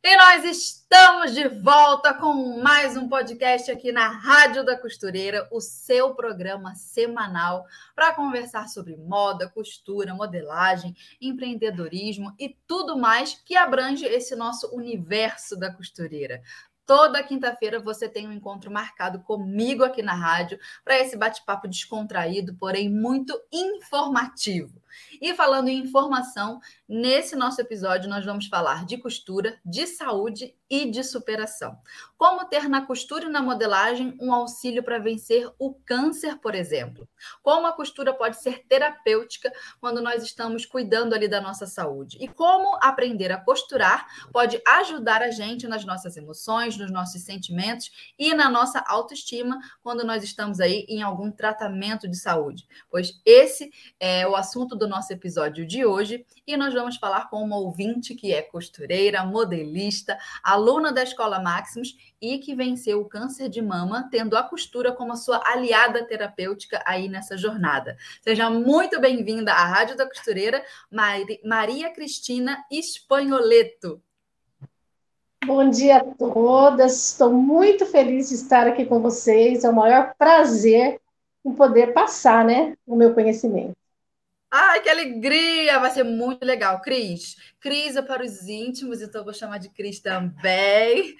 E nós estamos de volta com mais um podcast aqui na Rádio da Costureira, o seu programa semanal para conversar sobre moda, costura, modelagem, empreendedorismo e tudo mais que abrange esse nosso universo da costureira. Toda quinta-feira você tem um encontro marcado comigo aqui na rádio para esse bate-papo descontraído, porém muito informativo. E falando em informação, nesse nosso episódio nós vamos falar de costura, de saúde e de superação. Como ter na costura e na modelagem um auxílio para vencer o câncer, por exemplo. Como a costura pode ser terapêutica quando nós estamos cuidando ali da nossa saúde. E como aprender a costurar pode ajudar a gente nas nossas emoções, nos nossos sentimentos e na nossa autoestima quando nós estamos aí em algum tratamento de saúde. Pois esse é o assunto do nosso episódio de hoje e nós vamos falar com uma ouvinte que é costureira, modelista, aluna da Escola Maximus e que venceu o câncer de mama, tendo a costura como a sua aliada terapêutica aí nessa jornada. Seja muito bem-vinda à Rádio da Costureira, Maria Cristina Espanholeto. Bom dia a todas, estou muito feliz de estar aqui com vocês, é o maior prazer em poder passar né, o meu conhecimento. Ai, que alegria! Vai ser muito legal. Cris, Cris é para os íntimos, então eu vou chamar de Cris também.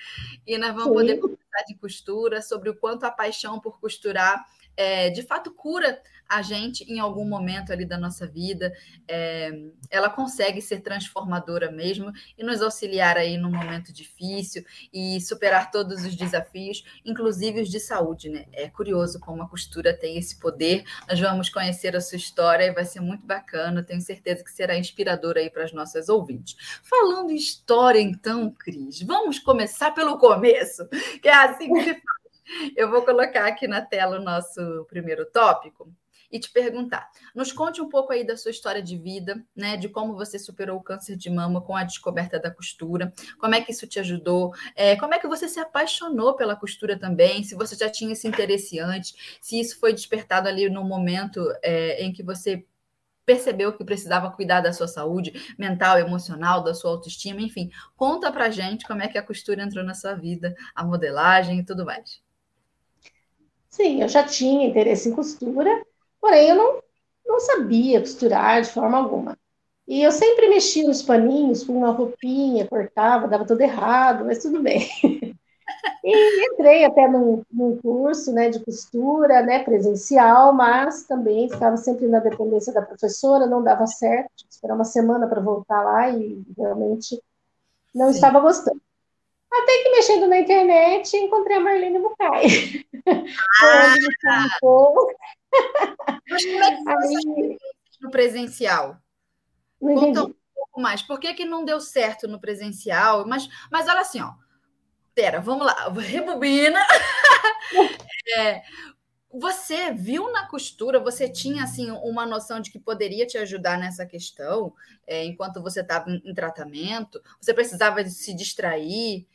E nós vamos Sim. poder conversar de costura, sobre o quanto a paixão por costurar é, de fato cura a gente em algum momento ali da nossa vida, é, ela consegue ser transformadora mesmo e nos auxiliar aí num momento difícil e superar todos os desafios, inclusive os de saúde, né? É curioso como a costura tem esse poder. Nós vamos conhecer a sua história e vai ser muito bacana. Tenho certeza que será inspiradora aí para as nossas ouvintes. Falando em história, então, Cris, vamos começar pelo começo, que é assim que se. Eu vou colocar aqui na tela o nosso primeiro tópico e te perguntar. Nos conte um pouco aí da sua história de vida, né? De como você superou o câncer de mama com a descoberta da costura, como é que isso te ajudou, é, como é que você se apaixonou pela costura também, se você já tinha esse interesse antes, se isso foi despertado ali no momento é, em que você percebeu que precisava cuidar da sua saúde mental, emocional, da sua autoestima, enfim. Conta pra gente como é que a costura entrou na sua vida, a modelagem e tudo mais. Sim, eu já tinha interesse em costura, Porém, eu não, não sabia costurar de forma alguma. E eu sempre mexia nos paninhos, com uma roupinha, cortava, dava tudo errado, mas tudo bem. E entrei até num, num, curso né, de costura, né, presencial, mas também ficava sempre na dependência da professora, não dava certo, tinha que esperar uma semana para voltar lá e realmente não Sim. estava gostando. Até que mexendo na internet, encontrei a Marlene Bucay. Ah! Mas como é que foi no presencial? Não Conta um pouco mais. Por que, que não deu certo no presencial? Mas, mas olha assim, ó. Pera, vamos lá. Rebobina. é, você viu na costura, você tinha assim uma noção de que poderia te ajudar nessa questão, é, enquanto você estava em, tratamento? Você precisava se distrair?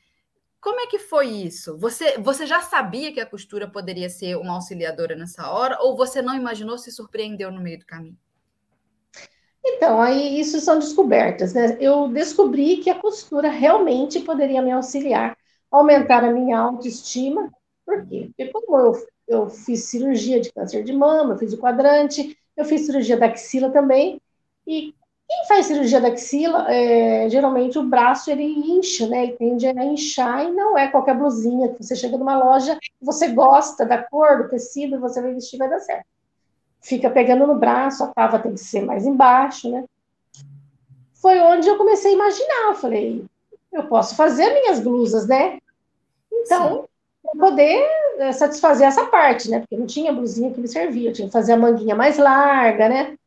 Como é que foi isso? Você, você já sabia que a costura poderia ser uma auxiliadora nessa hora, ou você não imaginou, se surpreendeu no meio do caminho? Então, aí isso são descobertas, né? Eu descobri que a costura realmente poderia me auxiliar, aumentar a minha autoestima. Por quê? Porque como eu, eu fiz cirurgia de câncer de mama, eu fiz o quadrante, eu fiz cirurgia da axila também, e quem faz cirurgia da axila, é, geralmente o braço ele incha, né? Ele tende a inchar e não é qualquer blusinha que você chega numa loja, você gosta da cor, do tecido, você vai vestir, vai dar certo. Fica pegando no braço, a cava tem que ser mais embaixo, né? Foi onde eu comecei a imaginar. Eu falei, eu posso fazer minhas blusas, né? Então, para poder é, satisfazer essa parte, né? Porque não tinha blusinha que me servia, eu tinha que fazer a manguinha mais larga, né?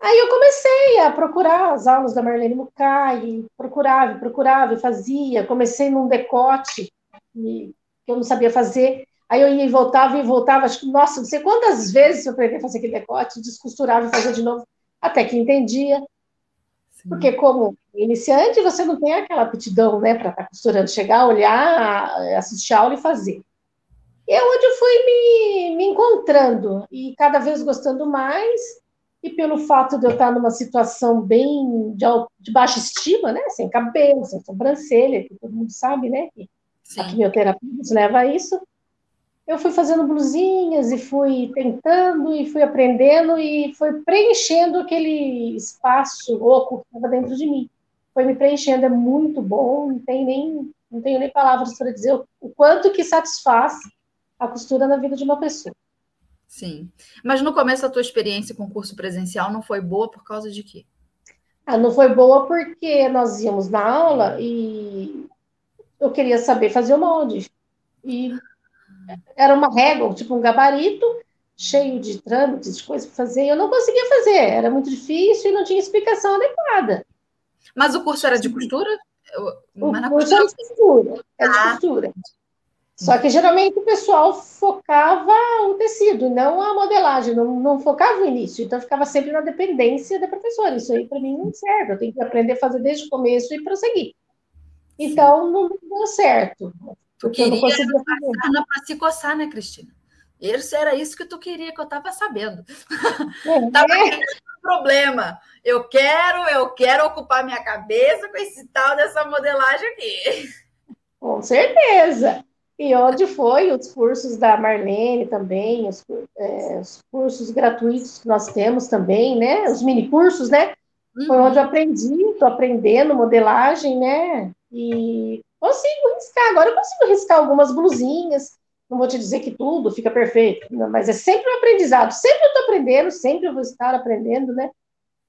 Aí eu comecei a procurar as aulas da Marlene Mukai, procurava, procurava, fazia. Comecei num decote que eu não sabia fazer. Aí eu ia e voltava e voltava, acho que, nossa, não sei quantas vezes eu aprendi a fazer aquele decote, descosturava e fazia de novo, até que entendia. Sim. Porque como iniciante, você não tem aquela aptidão, né, para estar tá costurando, chegar, olhar, assistir a aula e fazer. E é onde eu fui me, me encontrando, e cada vez gostando mais, e pelo fato de eu estar numa situação bem de, de baixa estima, né, sem cabelo, sem sobrancelha, que todo mundo sabe, né, que Sim. a quimioterapia nos leva a isso, eu fui fazendo blusinhas e fui tentando e fui aprendendo e foi preenchendo aquele espaço oco que estava dentro de mim. Foi me preenchendo, é muito bom, não tem nem não tenho nem palavras para dizer o quanto que satisfaz a costura na vida de uma pessoa. Sim. Mas no começo a tua experiência com curso presencial não foi boa por causa de quê? Ah, não foi boa porque nós íamos na aula e eu queria saber fazer o molde. E era uma régua, tipo um gabarito, cheio de trâmites, de coisas para fazer, e eu não conseguia fazer, era muito difícil e não tinha explicação adequada. Mas o curso era de costura? O curso costura... era de costura, era de ah. costura. Só que geralmente o pessoal focava o tecido, não a modelagem, não, não focava o início, então ficava sempre na dependência da professora. Isso aí para mim não serve, eu tenho que aprender a fazer desde o começo e prosseguir. Então não deu certo. Tu queria passar para se coçar, né, Cristina? Isso era isso que tu queria, que eu estava sabendo. É. tava um problema. Eu quero, eu quero ocupar minha cabeça com esse tal dessa modelagem aqui. Com certeza. E onde foi os cursos da Marlene também, os, é, os cursos gratuitos que nós temos também, né? Os mini cursos, né? Uhum. Foi onde eu aprendi, estou aprendendo modelagem, né? E consigo riscar. Agora eu consigo riscar algumas blusinhas. Não vou te dizer que tudo fica perfeito, mas é sempre um aprendizado. Sempre eu estou aprendendo, sempre eu vou estar aprendendo, né?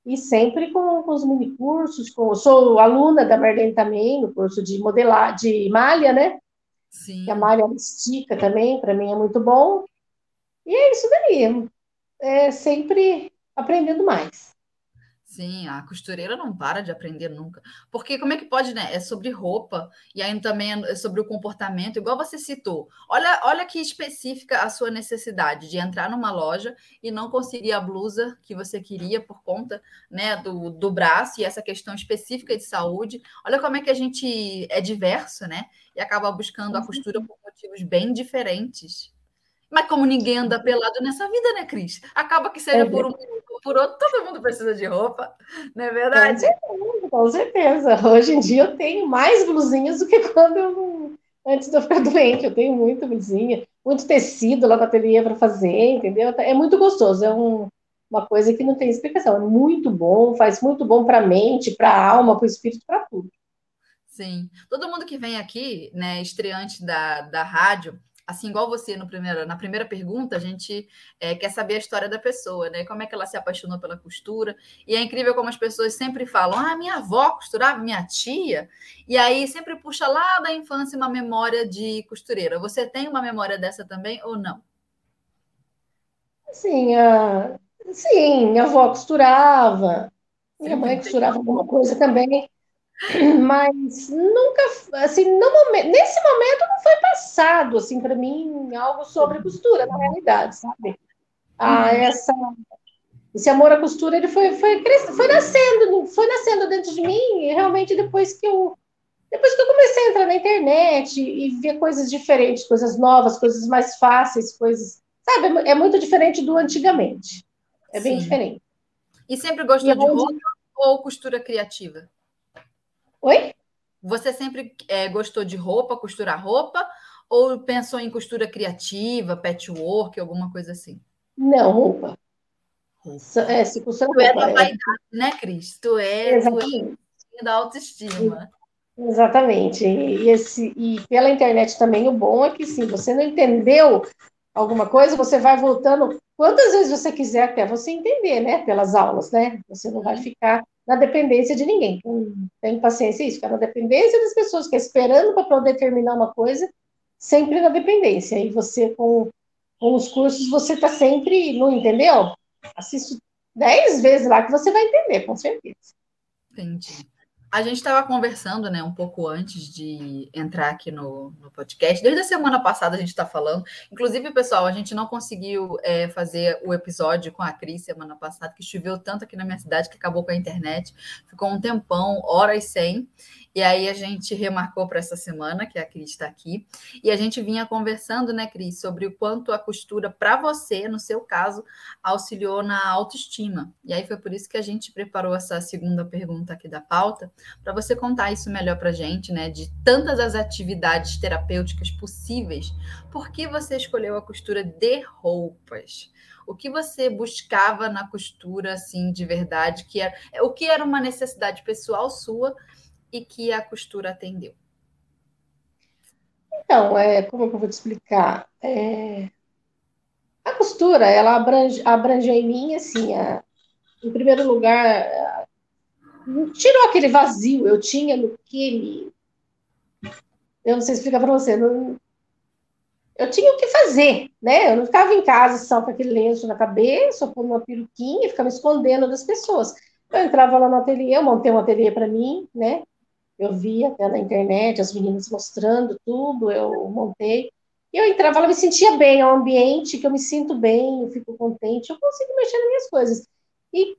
E sempre com, com os mini cursos. Com, sou aluna da Marlene também, no curso de modelar, de malha, né? Sim. Que a malha estica também, para mim é muito bom. E é isso daí. É sempre aprendendo mais. Sim, a costureira não para de aprender nunca. Porque como é que pode, né? É sobre roupa e aí também é sobre o comportamento, igual você citou. Olha, olha que específica a sua necessidade de entrar numa loja e não conseguir a blusa que você queria por conta, né, do, do braço e essa questão específica de saúde. Olha como é que a gente é diverso, né? E acaba buscando a costura por motivos bem diferentes. Mas como ninguém anda pelado nessa vida, né, Cris? Acaba que seja é por um ou por outro, todo mundo precisa de roupa, não é verdade? Com certeza, Hoje em dia eu tenho mais blusinhas do que quando eu antes de eu ficar doente. Eu tenho muita blusinha, muito tecido lá na ateliê para fazer, entendeu? É muito gostoso, é um, uma coisa que não tem explicação. É muito bom, faz muito bom para a mente, para a alma, para o espírito, para tudo. Sim. Todo mundo que vem aqui, né, estreante da, da rádio, assim, igual você no primeiro, na primeira pergunta, a gente é, quer saber a história da pessoa, né? Como é que ela se apaixonou pela costura. E é incrível como as pessoas sempre falam: ah, minha avó costurava, minha tia. E aí sempre puxa lá da infância uma memória de costureira. Você tem uma memória dessa também ou não? Sim, a... sim, minha avó costurava. Minha mãe costurava alguma coisa também. Mas nunca, assim, momento, nesse momento não foi passado, assim, para mim, algo sobre costura, na realidade, sabe? Ah, uhum. essa, esse amor à costura, ele foi, foi, foi nascendo, foi nascendo dentro de mim, e realmente depois que eu, depois que eu comecei a entrar na internet e, ver coisas diferentes, coisas novas, coisas mais fáceis, coisas, sabe? É muito diferente do antigamente. É bem Sim. diferente. E sempre gostou e de roupa ou costura criativa? Oi? Você sempre é, gostou de roupa, costurar roupa, ou pensou em costura criativa, patchwork, alguma coisa assim? Não, roupa. É, se costura tu é roupa, é da vaidade, é... né, Cris? Tu é, Exatamente. tu é da autoestima. Exatamente. E, esse, e pela internet também, o bom é que, sim, você não entendeu alguma coisa, você vai voltando quantas vezes você quiser até você entender, né? Pelas aulas, né? Você não vai ficar na dependência de ninguém. Tem paciência isso, ficar na dependência das pessoas, que é esperando para poder terminar uma coisa, sempre na dependência. E você, com, com os cursos, você está sempre, não entendeu? Assiste dez vezes lá que você vai entender, com certeza. Entendi. A gente estava conversando, né, um pouco antes de entrar aqui no, no podcast. Desde a semana passada a gente está falando. Inclusive, pessoal, a gente não conseguiu é, fazer o episódio com a Cris semana passada, que choveu tanto aqui na minha cidade que acabou com a internet. Ficou um tempão, horas sem. E aí a gente remarcou para essa semana, que a Cris está aqui, e a gente vinha conversando, né, Cris, sobre o quanto a costura para você, no seu caso, auxiliou na autoestima. E aí foi por isso que a gente preparou essa segunda pergunta aqui da pauta, para você contar isso melhor para a gente, né, de tantas as atividades terapêuticas possíveis, por que você escolheu a costura de roupas? o que você buscava na costura, assim, de verdade, que era, o que era uma necessidade pessoal sua e que a costura atendeu? Então, é, como eu vou te explicar? É, a costura, ela abrange, abrange em mim, assim, a, em primeiro lugar, tirou aquele vazio, eu tinha no que me... Eu não sei explicar para você, não, eu tinha o que fazer, né? Eu não ficava em casa só com aquele lenço na cabeça, com uma peruquinha, ficava escondendo das pessoas. Eu entrava lá no ateliê, eu montei um ateliê para mim, né? Eu via na internet as meninas mostrando tudo, eu montei. E eu entrava lá, me sentia bem, é um ambiente que eu me sinto bem, eu fico contente, eu consigo mexer nas minhas coisas. E,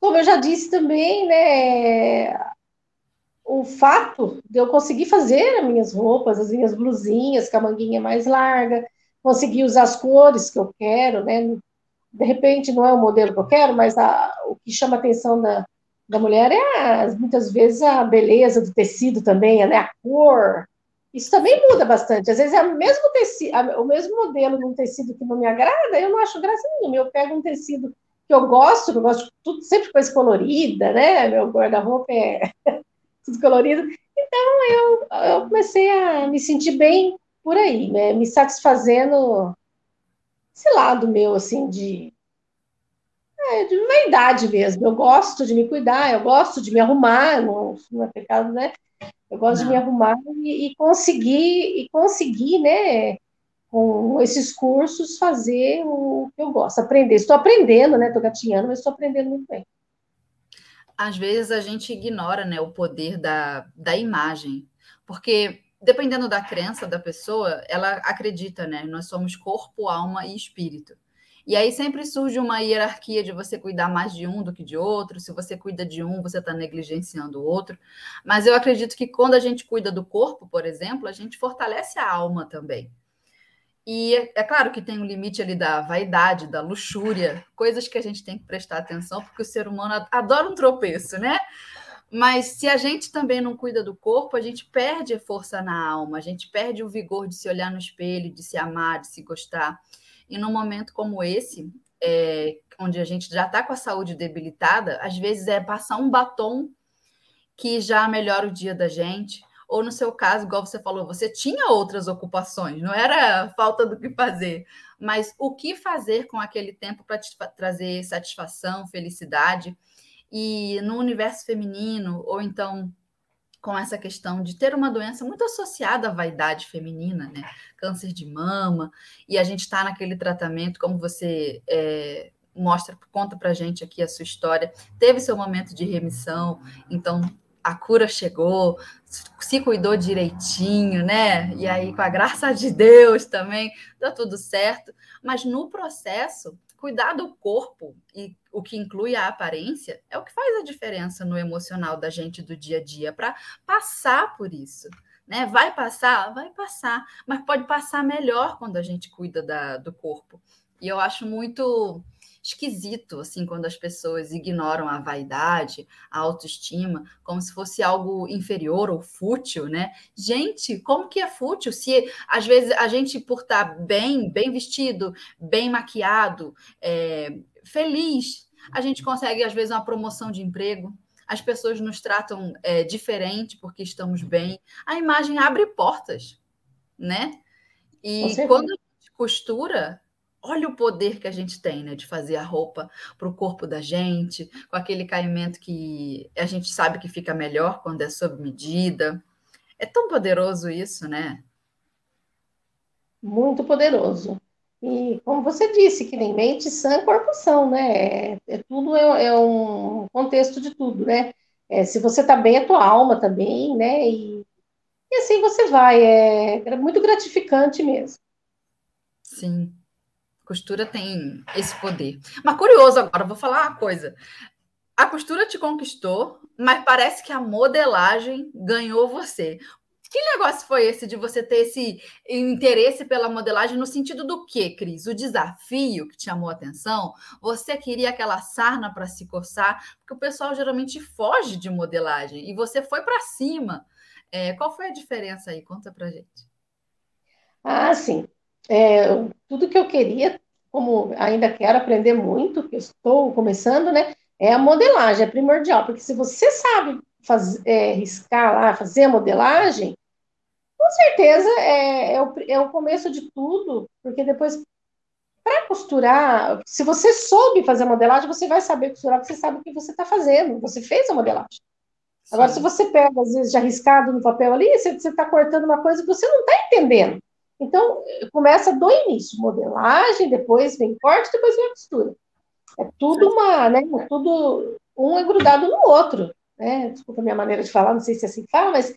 como eu já disse também, né, o fato de eu conseguir fazer as minhas roupas, as minhas blusinhas, com a manguinha mais larga, conseguir usar as cores que eu quero, né, de repente não é o modelo que eu quero, mas a, o que chama a atenção da, da mulher é muitas vezes a beleza do tecido também, né? a cor. Isso também muda bastante. Às vezes é o mesmo tecido, o mesmo modelo num tecido que não me agrada, eu não acho graça nenhuma. Eu pego um tecido que eu gosto, que eu gosto de tudo, sempre coisa colorida, né? Meu guarda-roupa é tudo colorido. Então eu, eu comecei a me sentir bem por aí, né? Me satisfazendo esse lado meu, assim, de é, de vaidade mesmo. Eu gosto de me cuidar, eu gosto de me arrumar, não, não é pecado, né? Eu gosto não. de me arrumar e, e, conseguir, e conseguir, né, com esses cursos, fazer o que eu gosto, aprender. Estou aprendendo, né? Estou gatinhando, mas estou aprendendo muito bem. Às vezes a gente ignora né, o poder da, da imagem, porque dependendo da crença da pessoa, ela acredita, né? Nós somos corpo, alma e espírito. E aí sempre surge uma hierarquia de você cuidar mais de um do que de outro. Se você cuida de um, você está negligenciando o outro. Mas eu acredito que quando a gente cuida do corpo, por exemplo, a gente fortalece a alma também. E é, é claro que tem um limite ali da vaidade, da luxúria, coisas que a gente tem que prestar atenção, porque o ser humano adora um tropeço, né? Mas se a gente também não cuida do corpo, a gente perde a força na alma, a gente perde o vigor de se olhar no espelho, de se amar, de se gostar. E num momento como esse, é, onde a gente já está com a saúde debilitada, às vezes é passar um batom que já melhora o dia da gente. Ou no seu caso, igual você falou, você tinha outras ocupações, não era falta do que fazer, mas o que fazer com aquele tempo para te trazer satisfação, felicidade. E no universo feminino, ou então com essa questão de ter uma doença muito associada à vaidade feminina, né? Câncer de mama, e a gente está naquele tratamento, como você é, mostra, conta para gente aqui a sua história, teve seu momento de remissão, então a cura chegou, se cuidou direitinho, né? E aí, com a graça de Deus também, deu tudo certo. Mas no processo, cuidar do corpo e o que inclui a aparência é o que faz a diferença no emocional da gente do dia a dia para passar por isso. Né? Vai passar? Vai passar, mas pode passar melhor quando a gente cuida da, do corpo. E eu acho muito esquisito, assim, quando as pessoas ignoram a vaidade, a autoestima, como se fosse algo inferior ou fútil, né? Gente, como que é fútil? Se às vezes a gente, por estar bem, bem vestido, bem maquiado, é, feliz, a gente consegue, às vezes, uma promoção de emprego, as pessoas nos tratam é, diferente porque estamos bem. A imagem abre portas, né? E quando a gente costura, olha o poder que a gente tem, né, de fazer a roupa para o corpo da gente, com aquele caimento que a gente sabe que fica melhor quando é sob medida. É tão poderoso isso, né? Muito poderoso. E como você disse, que nem mente sã, corpo são, né? É, é tudo é, é, um contexto de tudo, né? É, se você está bem, a tua alma também, tá né? E, e assim você vai. É, é muito gratificante mesmo. Sim. Costura tem esse poder. Mas curioso agora, vou falar uma coisa. A costura te conquistou, mas parece que a modelagem ganhou você. Que negócio foi esse de você ter esse interesse pela modelagem no sentido do quê, Cris? O desafio que te chamou a atenção? Você queria aquela sarna para se coçar? Porque o pessoal geralmente foge de modelagem e você foi para cima. É, qual foi a diferença aí? Conta para gente. Ah, sim. É, tudo que eu queria, como ainda quero aprender muito, que estou começando, né? É a modelagem, é primordial, porque se você sabe é, riscar lá, fazer a modelagem, com certeza é, é, o, é o começo de tudo, porque depois, para costurar, se você soube fazer modelagem, você vai saber costurar, porque você sabe o que você está fazendo, você fez a modelagem. Sim. Agora, se você pega, às vezes, já riscado no papel ali, você está cortando uma coisa que você não está entendendo. Então, começa do início, modelagem, depois vem corte, depois vem a costura. É tudo uma, né? Tudo um é grudado no outro né? Desculpa a minha maneira de falar, não sei se é assim que fala, mas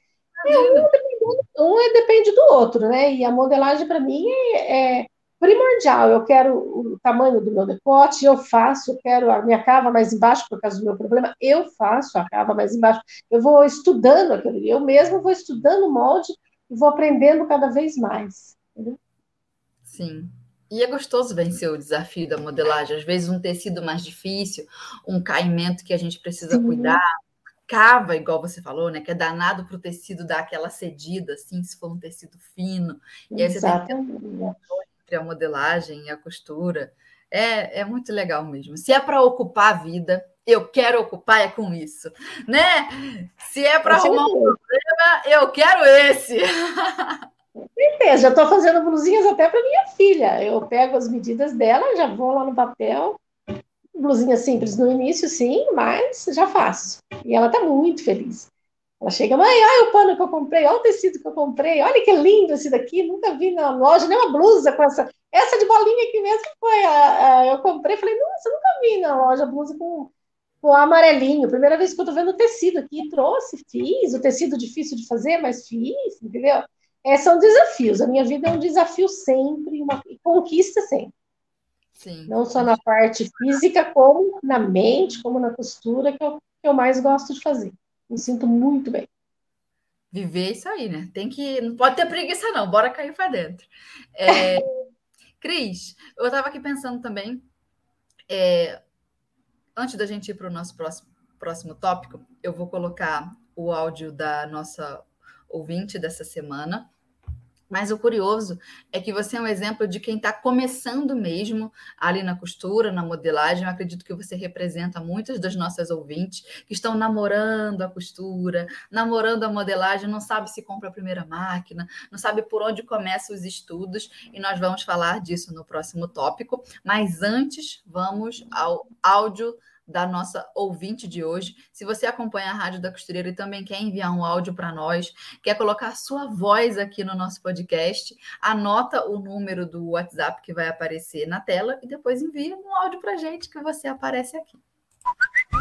é, um, um é, depende do outro, né? E a modelagem, para mim, é, é, primordial. Eu quero o tamanho do meu decote, eu faço, eu quero a minha cava mais embaixo, por causa do meu problema, eu faço a cava mais embaixo. Eu vou estudando aquilo, eu mesmo vou estudando o molde e vou aprendendo cada vez mais. Entendeu? Sim. E é gostoso vencer o desafio da modelagem. Às vezes, um tecido mais difícil, um caimento que a gente precisa Sim. cuidar, cava, igual você falou, né? Que é danado para o tecido dar aquela cedida, assim, se for um tecido fino. E aí você Exatamente. tem entre a modelagem e a costura. É, é muito legal mesmo. Se é para ocupar a vida, eu quero ocupar é com isso, né? Se é para arrumar um problema, eu quero esse. Certeza, já estou fazendo blusinhas até para minha filha. Eu pego as medidas dela, já vou lá no papel, blusinha simples no início, sim, mas já faço. E ela tá muito feliz. Ela chega, mãe, olha o pano que eu comprei, olha o tecido que eu comprei, olha que lindo esse daqui, nunca vi na loja, nem uma blusa com essa. Essa de bolinha aqui mesmo foi a, a eu comprei, falei, nossa, nunca vi na loja blusa com, com amarelinho. Primeira vez que eu tô vendo o tecido aqui, trouxe, fiz, o tecido difícil de fazer, mas fiz, entendeu? É, são desafios. A minha vida é um desafio sempre, uma conquista sempre. Sim. Não só na parte física, como na mente, como na costura, que eu, que eu mais gosto de fazer. Me sinto muito bem. Viver isso aí, né? Tem que. Não pode ter preguiça, não. Bora cair para dentro. É... Cris, eu estava aqui pensando também. É... Antes da gente ir para o nosso próximo, próximo tópico, eu vou colocar o áudio da nossa ouvinte dessa semana mas o curioso é que você é um exemplo de quem está começando mesmo ali na costura, na modelagem. Eu acredito que você representa muitas das nossas ouvintes que estão namorando a costura, namorando a modelagem, não sabe se compra a primeira máquina, não sabe por onde começa os estudos, e nós vamos falar disso no próximo tópico. Mas antes, vamos ao áudio da nossa ouvinte de hoje. Se você acompanha a Rádio da Costureira e também quer enviar um áudio para nós, quer colocar sua voz aqui no nosso podcast, anota o número do WhatsApp que vai aparecer na tela e depois envia um áudio para gente que você aparece aqui.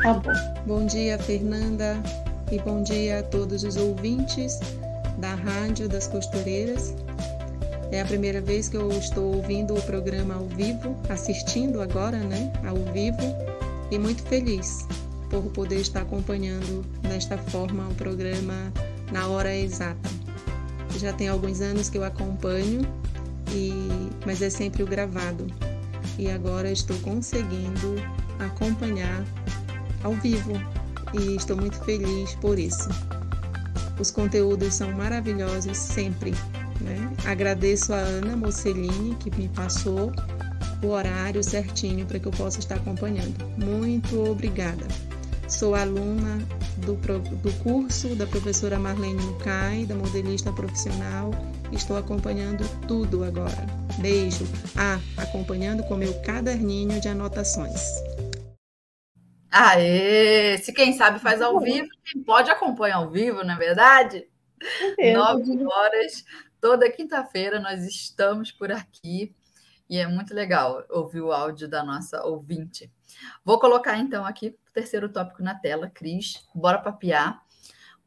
Tá bom. Bom dia, Fernanda, e bom dia a todos os ouvintes da Rádio das Costureiras. É a primeira vez que eu estou ouvindo o programa ao vivo, assistindo agora, né, ao vivo e muito feliz por poder estar acompanhando desta forma o programa na hora exata. Já tem alguns anos que eu acompanho, e, mas é sempre o gravado. E agora estou conseguindo acompanhar ao vivo e estou muito feliz por isso. Os conteúdos são maravilhosos sempre. Né? Agradeço a Ana Mocelini que me passou o horário certinho para que eu possa estar acompanhando. Muito obrigada. Sou aluna do, do curso da professora Marlene Mucay, da modelista profissional. Estou acompanhando tudo agora. Beijo. Ah, acompanhando com meu caderninho de anotações. Aê! Se quem sabe faz ao vivo, quem pode acompanhar ao vivo, não é verdade? Nove horas, toda quinta-feira nós estamos por aqui e é muito legal ouvir o áudio da nossa ouvinte. Vou colocar então aqui o terceiro tópico na tela, Cris. Bora papiar.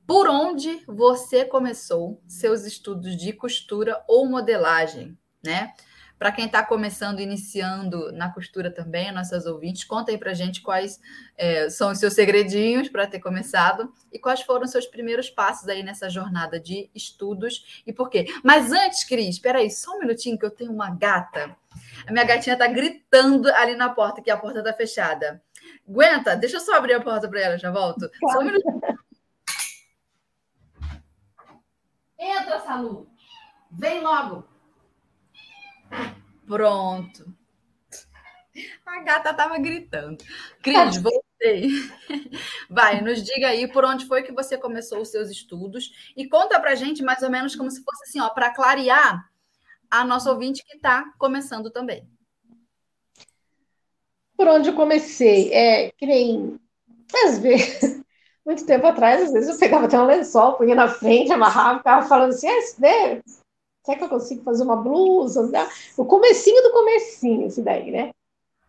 Por onde você começou seus estudos de costura ou modelagem, né? Para quem está começando, iniciando na costura também, nossas ouvintes, conta aí para gente quais é, são os seus segredinhos para ter começado e quais foram os seus primeiros passos aí nessa jornada de estudos e por quê. Mas antes, Cris, espera aí, só um minutinho que eu tenho uma gata. A minha gatinha está gritando ali na porta, que a porta está fechada. Aguenta, deixa eu só abrir a porta para ela, já volto. Só um minutinho. Entra, Salu. Vem logo. Pronto. A gata estava gritando. Cris, voltei. Vai, nos diga aí por onde foi que você começou os seus estudos e conta pra gente mais ou menos como se fosse assim, ó, para clarear a nossa ouvinte que está começando também. Por onde eu comecei? É, que nem às vezes, muito tempo atrás, às vezes eu pegava até um lençol, punha na frente, amarrava, ficava falando assim, né? Será que eu consigo fazer uma blusa? O comecinho do comecinho, esse daí, né?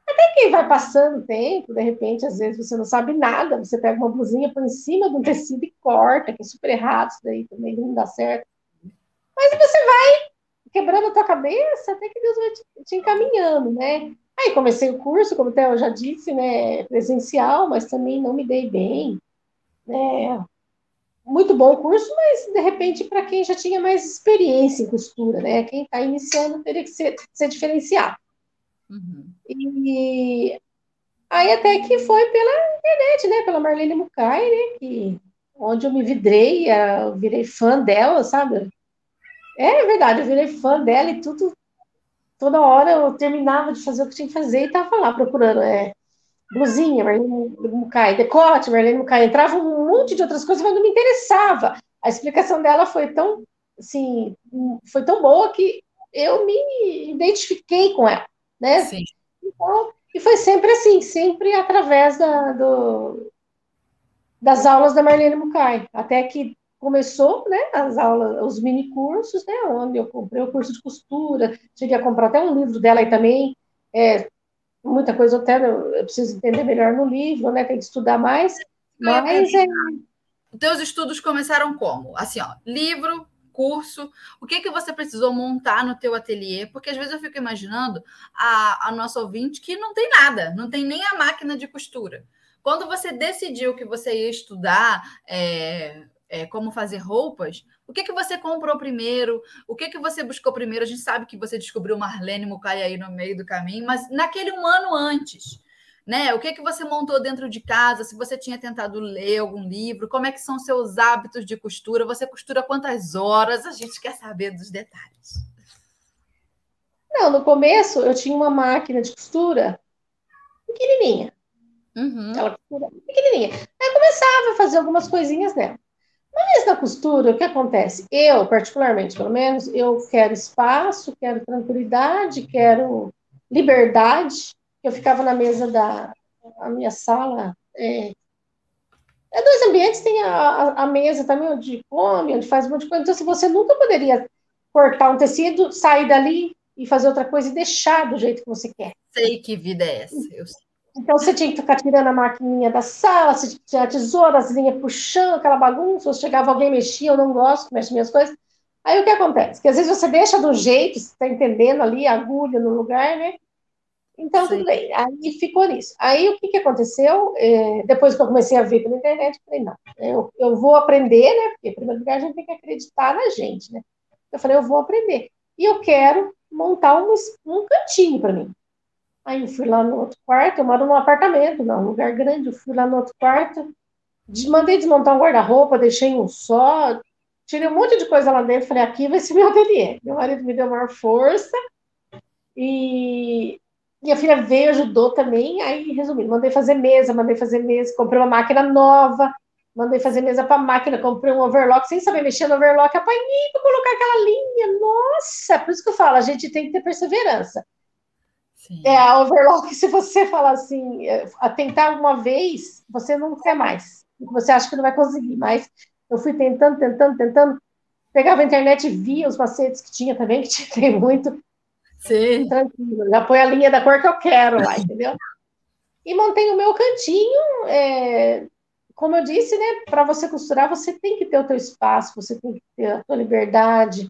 Até que vai passando o tempo, de repente, às vezes você não sabe nada, você pega uma blusinha, põe em cima de um tecido e corta, que é super errado, isso daí também não dá certo. Mas você vai quebrando a tua cabeça até que Deus vai te, te encaminhando, né? Aí comecei o curso, como até eu já disse, né, presencial, mas também não me dei bem, né? Muito bom o curso, mas de repente para quem já tinha mais experiência em costura, né? Quem está iniciando teria que ser, ser diferenciado. Uhum. E aí até que foi pela internet, né? Pela Marlene Mukai, né? Que, onde eu me vidrei, eu virei fã dela, sabe? É verdade, eu virei fã dela e tudo. Toda hora eu terminava de fazer o que tinha que fazer e estava lá procurando. É, blusinha, Marlene Mukai, decote, Marlene Mukai, entrava um monte de outras coisas, mas não me interessava. A explicação dela foi tão, assim, foi tão boa que eu me identifiquei com ela, né? Sim. Então, e foi sempre assim, sempre através da, do, das aulas da Marlene Mukai, até que começou, né, as aulas, os mini cursos, né, onde eu comprei o curso de costura, cheguei a comprar até um livro dela aí também, é, muita coisa até eu preciso entender melhor no livro, né? Tem que estudar mais. Mas é... Os teus estudos começaram como? Assim, ó, livro, curso, o que que você precisou montar no teu ateliê? Porque às vezes eu fico imaginando a, a nossa ouvinte que não tem nada, não tem nem a máquina de costura. Quando você decidiu que você ia estudar é, é, como fazer roupas, o que, que você comprou primeiro? O que, que você buscou primeiro? A gente sabe que você descobriu Marlene Mukai aí no meio do caminho, mas naquele um ano antes, né? O que, que você montou dentro de casa? Se você tinha tentado ler algum livro, como é que são seus hábitos de costura? Você costura quantas horas? A gente quer saber dos detalhes. Não, no começo eu tinha uma máquina de costura pequenininha. Uhum. Ela pequenininha. Aí eu começava a fazer algumas coisinhas nela. Mas na costura, o que acontece? Eu, particularmente, pelo menos, eu quero espaço, quero tranquilidade, quero liberdade. Eu ficava na mesa da minha sala. É, é dois ambientes, tem a, a, a, mesa também onde come, onde faz um monte de coisa. Então, se você nunca poderia cortar um tecido, sair dali e fazer outra coisa e deixar do jeito que você quer. Sei que vida é essa, eu sei. Então você tinha que ficar tirando a maquininha da sala, você tinha a tesoura, as linhas puxando aquela bagunça, ou chegava alguém mexia, eu não gosto, mexe minhas coisas. Aí o que acontece? Que às vezes você deixa do jeito, você está entendendo ali, a agulha no lugar, né? Então, Sim. tudo bem. Aí ficou nisso. Aí o que, que aconteceu? É, depois que eu comecei a ver pela internet, eu falei, não, eu, eu vou aprender, né? Porque, em primeiro lugar, a gente tem que acreditar na gente, né? Eu falei, eu vou aprender. E eu quero montar um, um cantinho para mim. Aí eu fui lá no outro quarto, eu moro num apartamento, não, um lugar grande, eu fui lá no outro quarto, mandei desmontar um guarda-roupa, deixei um só, tirei um monte de coisa lá dentro, falei, aqui vai ser meu ateliê. Meu marido me deu maior força, e minha filha veio, ajudou também, aí, resumindo, mandei fazer mesa, mandei fazer mesa, comprei uma máquina nova, mandei fazer mesa para máquina, comprei um overlock, sem saber mexer no overlock, apanhei para colocar aquela linha, nossa, por isso que eu falo, a gente tem que ter perseverança. Sim. É, a overlock, se você falar assim, a tentar uma vez, você não quer mais. Você acha que não vai conseguir, mas eu fui tentando, tentando, tentando. Pegava a internet e via os macetes que tinha também, que tinha, tem muito. Sim. Tranquilo, já põe a linha da cor que eu quero lá, entendeu? e montei o meu cantinho. É, como eu disse, né, para você costurar, você tem que ter o teu espaço, você tem que ter a tua liberdade,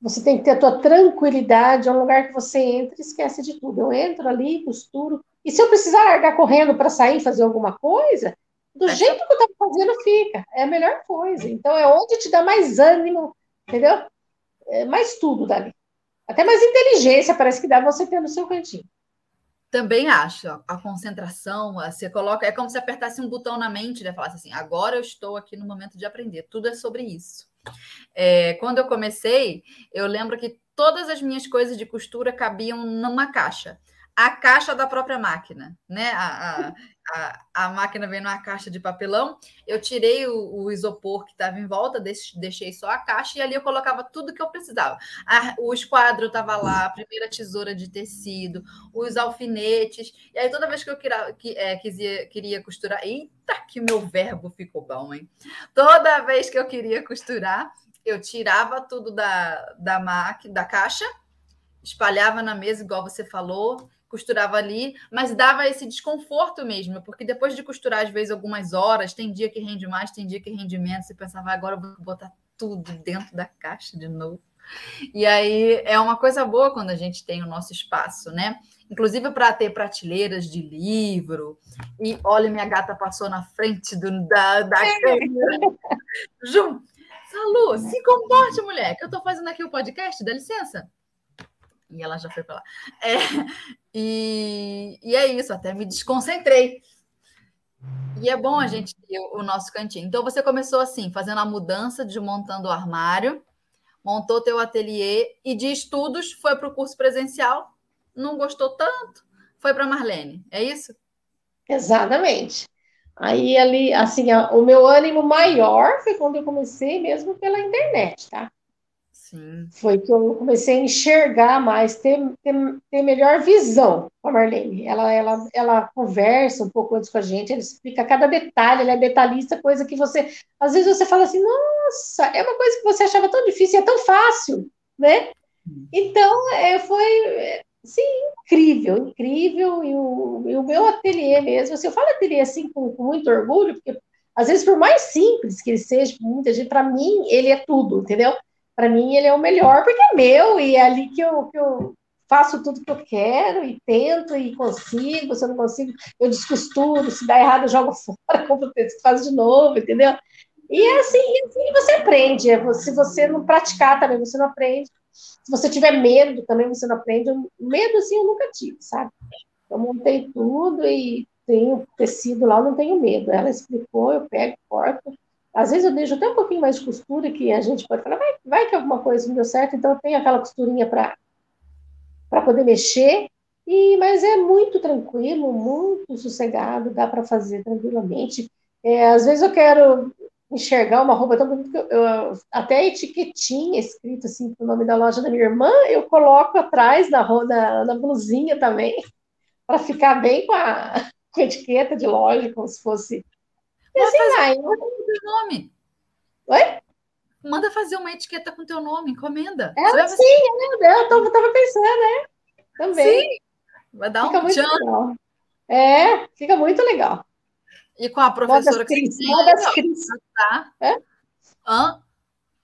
você tem que ter a tua tranquilidade, é um lugar que você entra e esquece de tudo. Eu entro ali, costuro, e se eu precisar largar correndo para sair fazer alguma coisa, do é. jeito que eu estava fazendo, fica. É a melhor coisa. Então, é onde te dá mais ânimo, entendeu? É mais tudo dali. Até mais inteligência parece que dá você ter no seu cantinho. Também acho. A concentração, você coloca. É como se apertasse um botão na mente, né? Falasse assim: agora eu estou aqui no momento de aprender. Tudo é sobre isso. É, quando eu comecei, eu lembro que todas as minhas coisas de costura cabiam numa caixa a caixa da própria máquina, né? A, a, a, máquina vem numa caixa de papelão. Eu tirei o, o isopor que estava em volta, deixei só a caixa e ali eu colocava tudo que eu precisava. A, o esquadro estava lá, a primeira tesoura de tecido, os alfinetes. E aí toda vez que eu queria, que, é, quisia, queria costurar, eita, que meu verbo ficou bom, hein? Toda vez que eu queria costurar, eu tirava tudo da, da máquina, da caixa, espalhava na mesa, igual você falou costurava ali, mas dava esse desconforto mesmo, porque depois de costurar, às vezes, algumas horas, tem dia que rende mais, tem dia que rende menos, você pensava, agora eu vou botar tudo dentro da caixa de novo. E aí é uma coisa boa quando a gente tem o nosso espaço, né? Inclusive para ter prateleiras de livro. E olha, minha gata passou na frente do, da, da câmera. Ju, Salu, se comporte, mulher, que eu estou fazendo aqui o podcast, dá licença. E ela já foi para lá. É, e, e é isso, até me desconcentrei. E é bom a gente ter o nosso cantinho. Então, você começou assim, fazendo a mudança, desmontando o armário, montou teu ateliê e de estudos foi para o curso presencial, não gostou tanto, foi para Marlene, é isso? Exatamente. Aí ali, assim, o meu ânimo maior foi quando eu comecei mesmo pela internet, tá? Sim. Foi que eu comecei a enxergar mais, ter, ter, ter melhor visão com a Marlene. Ela, ela, ela conversa um pouco antes com a gente, ela explica cada detalhe, ela é detalhista, coisa que você. Às vezes você fala assim, nossa, é uma coisa que você achava tão difícil, é tão fácil, né? Então, é, foi sim, incrível, incrível. E o, e o meu ateliê mesmo, assim, eu falo ateliê assim com, com muito orgulho, porque às vezes, por mais simples que ele seja, muita gente, para mim, ele é tudo, entendeu? Para mim ele é o melhor porque é meu e é ali que eu, que eu faço tudo que eu quero e tento e consigo, se eu não consigo, eu descosturo, se dá errado eu jogo fora, compro o texto, faz de novo, entendeu? E é assim, e assim você aprende, é se você não praticar também, você não aprende, se você tiver medo também, você não aprende, medo assim eu nunca tive, sabe? Eu montei tudo e tenho tecido lá, eu não tenho medo, ela explicou, eu pego, corto, às vezes eu deixo até um pouquinho mais de costura, que a gente pode falar, vai, vai que alguma coisa não deu certo, então eu tenho aquela costurinha para poder mexer, e, mas é muito tranquilo, muito sossegado, dá para fazer tranquilamente. É, às vezes eu quero enxergar uma roupa tão bonita, eu, eu, até a etiquetinha escrita assim, o nome da loja da minha irmã, eu coloco atrás na, na, na blusinha também, para ficar bem com a, com a etiqueta de loja, como se fosse e assim vai. Teu nome. Oi? Manda fazer uma etiqueta com teu nome, encomenda. É, sim, é, eu tava pensando, né? Também. Sim, vai dar fica um legal. É, fica muito legal. E com a professora que Cris, você tem, Cris. Tá? É? Hã?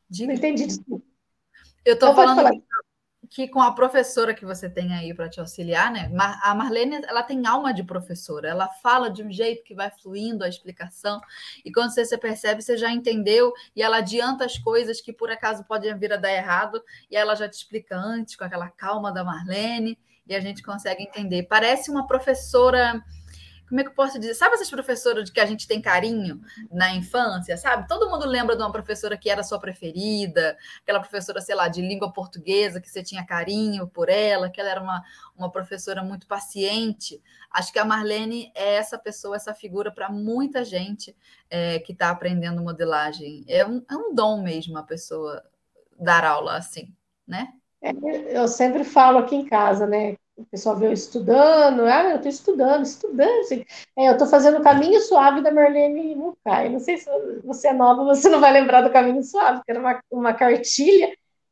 Diga. Não entendi, desculpa. Eu tô falando que com a professora que você tem aí para te auxiliar, né? A Marlene, ela tem alma de professora, ela fala de um jeito que vai fluindo a explicação, e quando você, você percebe, você já entendeu, e ela adianta as coisas que por acaso podem vir a dar errado, e ela já te explica antes, com aquela calma da Marlene, e a gente consegue entender. Parece uma professora como é que eu posso dizer? Sabe essas professoras de que a gente tem carinho na infância, sabe? Todo mundo lembra de uma professora que era sua preferida, aquela professora, sei lá, de língua portuguesa, que você tinha carinho por ela, que ela era uma, uma professora muito paciente. Acho que a Marlene é essa pessoa, essa figura para muita gente é, que está aprendendo modelagem. É um, é um dom mesmo a pessoa dar aula assim, né? É, eu sempre falo aqui em casa, né? O pessoal eu estudando, ah, eu estou estudando, estudando. Assim. É, eu estou fazendo o caminho suave da Marlene Mucay. Não sei se você é nova, você não vai lembrar do caminho suave, que era uma, uma cartilha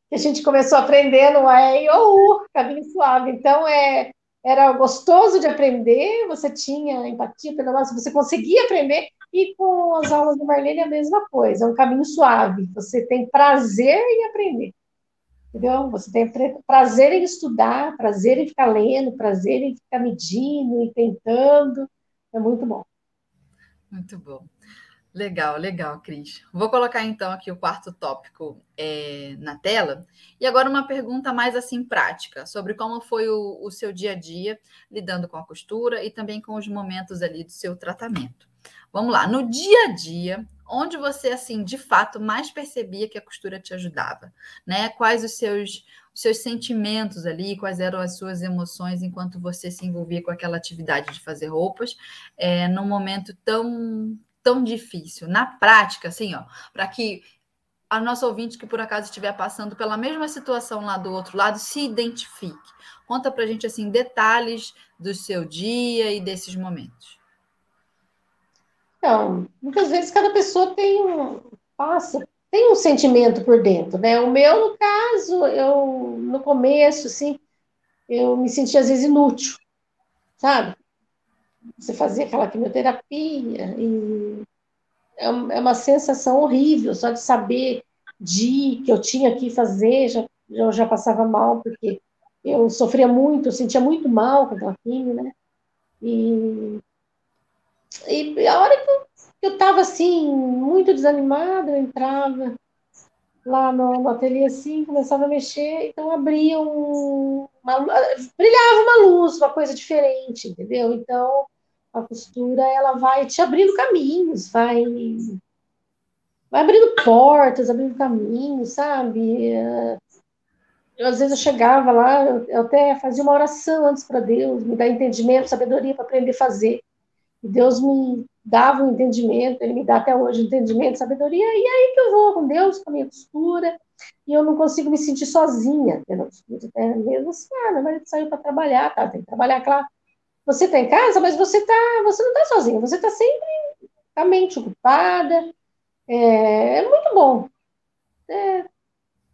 que a gente começou aprendendo o E ou o caminho suave. Então, é, era gostoso de aprender, você tinha empatia pelo nosso, você conseguia aprender, e com as aulas do Marlene é a mesma coisa, é um caminho suave, você tem prazer em aprender. Entendeu? Você tem prazer em estudar, prazer em ficar lendo, prazer em ficar medindo e tentando. É muito bom. Muito bom. Legal, legal, Cris. Vou colocar então aqui o quarto tópico é, na tela. E agora uma pergunta mais assim prática sobre como foi o, o, seu dia a dia lidando com a costura e também com os momentos ali do seu tratamento. Vamos lá, no dia a dia, onde você assim de fato mais percebia que a costura te ajudava, né? Quais os seus os seus sentimentos ali, quais eram as suas emoções enquanto você se envolvia com aquela atividade de fazer roupas, é, num momento tão tão difícil. Na prática, assim, ó, para que a nossa ouvinte que por acaso estiver passando pela mesma situação lá do outro lado se identifique. Conta para gente assim detalhes do seu dia e desses momentos. Então, muitas vezes cada pessoa tem um passa tem um sentimento por dentro, né? O meu, no caso, eu no começo, assim, eu me sentia às vezes inútil, sabe? Você fazia aquela quimioterapia e é, é uma sensação horrível só de saber de que eu tinha que fazer, já, eu já passava mal, porque eu sofria muito, eu sentia muito mal com aquela quimio, né? E, e a hora que eu estava assim, muito desanimada, eu entrava lá no, no ateliê assim, começava a mexer, então abria um, uma, brilhava uma luz, uma coisa diferente, entendeu? Então a costura ela vai te abrindo caminhos, vai vai abrindo portas, abrindo caminhos, sabe? Eu, às vezes eu chegava lá, eu até fazia uma oração antes para Deus, me dar entendimento, sabedoria para aprender a fazer. Deus me dava um entendimento, Ele me dá até hoje entendimento, sabedoria, e aí que eu vou com Deus, com a minha costura, e eu não consigo me sentir sozinha, é mesmo assim, ah, meu marido saiu para trabalhar, tá, tem que trabalhar, claro, você está em casa, mas você tá, você não está sozinho, você está sempre com a mente ocupada. É, é muito bom. É,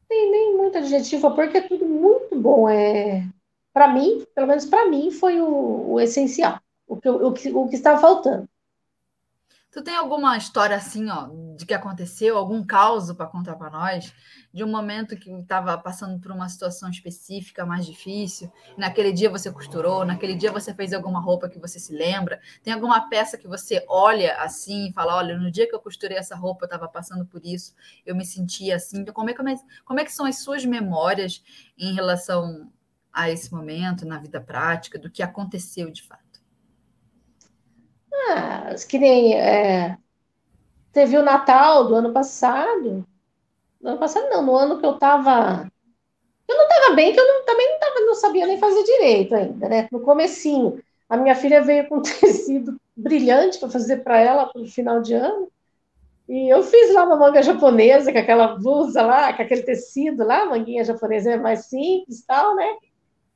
tem nem muito adjetivo porque é tudo muito bom. É, para mim, pelo menos para mim, foi o, o essencial, o que, o, que, o que estava faltando. Tu tem alguma história assim, ó, de que aconteceu, algum caos para contar para nós, de um momento que estava passando por uma situação específica mais difícil? Naquele dia você costurou, naquele dia você fez alguma roupa que você se lembra? Tem alguma peça que você olha assim e fala: olha, no dia que eu costurei essa roupa, eu estava passando por isso, eu me sentia assim. Como é, como, é, como é que são as suas memórias em relação a esse momento, na vida prática, do que aconteceu de fato? Ah, que nem é, teve o Natal do ano passado. No ano passado, não, no ano que eu estava. Eu não estava bem, que eu não, também não, tava, não sabia nem fazer direito ainda, né? No comecinho. A minha filha veio com um tecido brilhante para fazer para ela para o final de ano. E eu fiz lá uma manga japonesa, com aquela blusa lá, com aquele tecido lá, manguinha japonesa é mais simples tal, né?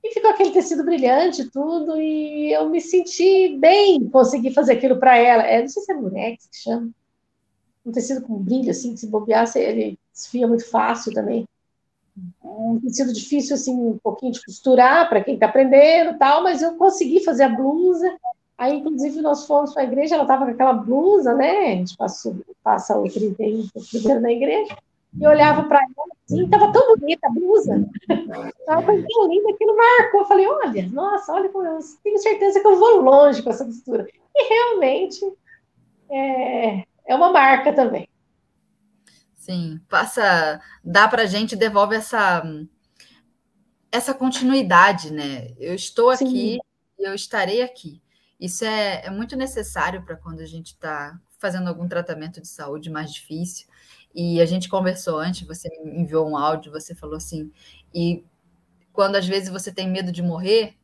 E ficou aquele tecido brilhante, tudo, e eu me senti bem conseguir fazer aquilo para ela. É, não sei se é murex que chama. Um tecido com brilho, assim, que se bobear, ele desfia muito fácil também. Um tecido difícil, assim, um pouquinho de costurar para quem está aprendendo tal, mas eu consegui fazer a blusa. Aí, inclusive, nós fomos para a igreja, ela estava com aquela blusa, né? A gente passou, passa o 31 primeiro na igreja e olhava para ela assim, estava tão bonita a blusa, estava tão linda que não marcou. Eu falei, olha, nossa, olha como eu tenho certeza que eu vou longe com essa costura. E realmente é, é uma marca também. Sim, passa, dá para gente, devolve essa, essa continuidade, né? Eu estou aqui, e eu estarei aqui. Isso é, é muito necessário para quando a gente está fazendo algum tratamento de saúde mais difícil. E a gente conversou antes, você me enviou um áudio, você falou assim, e quando às vezes você tem medo de morrer,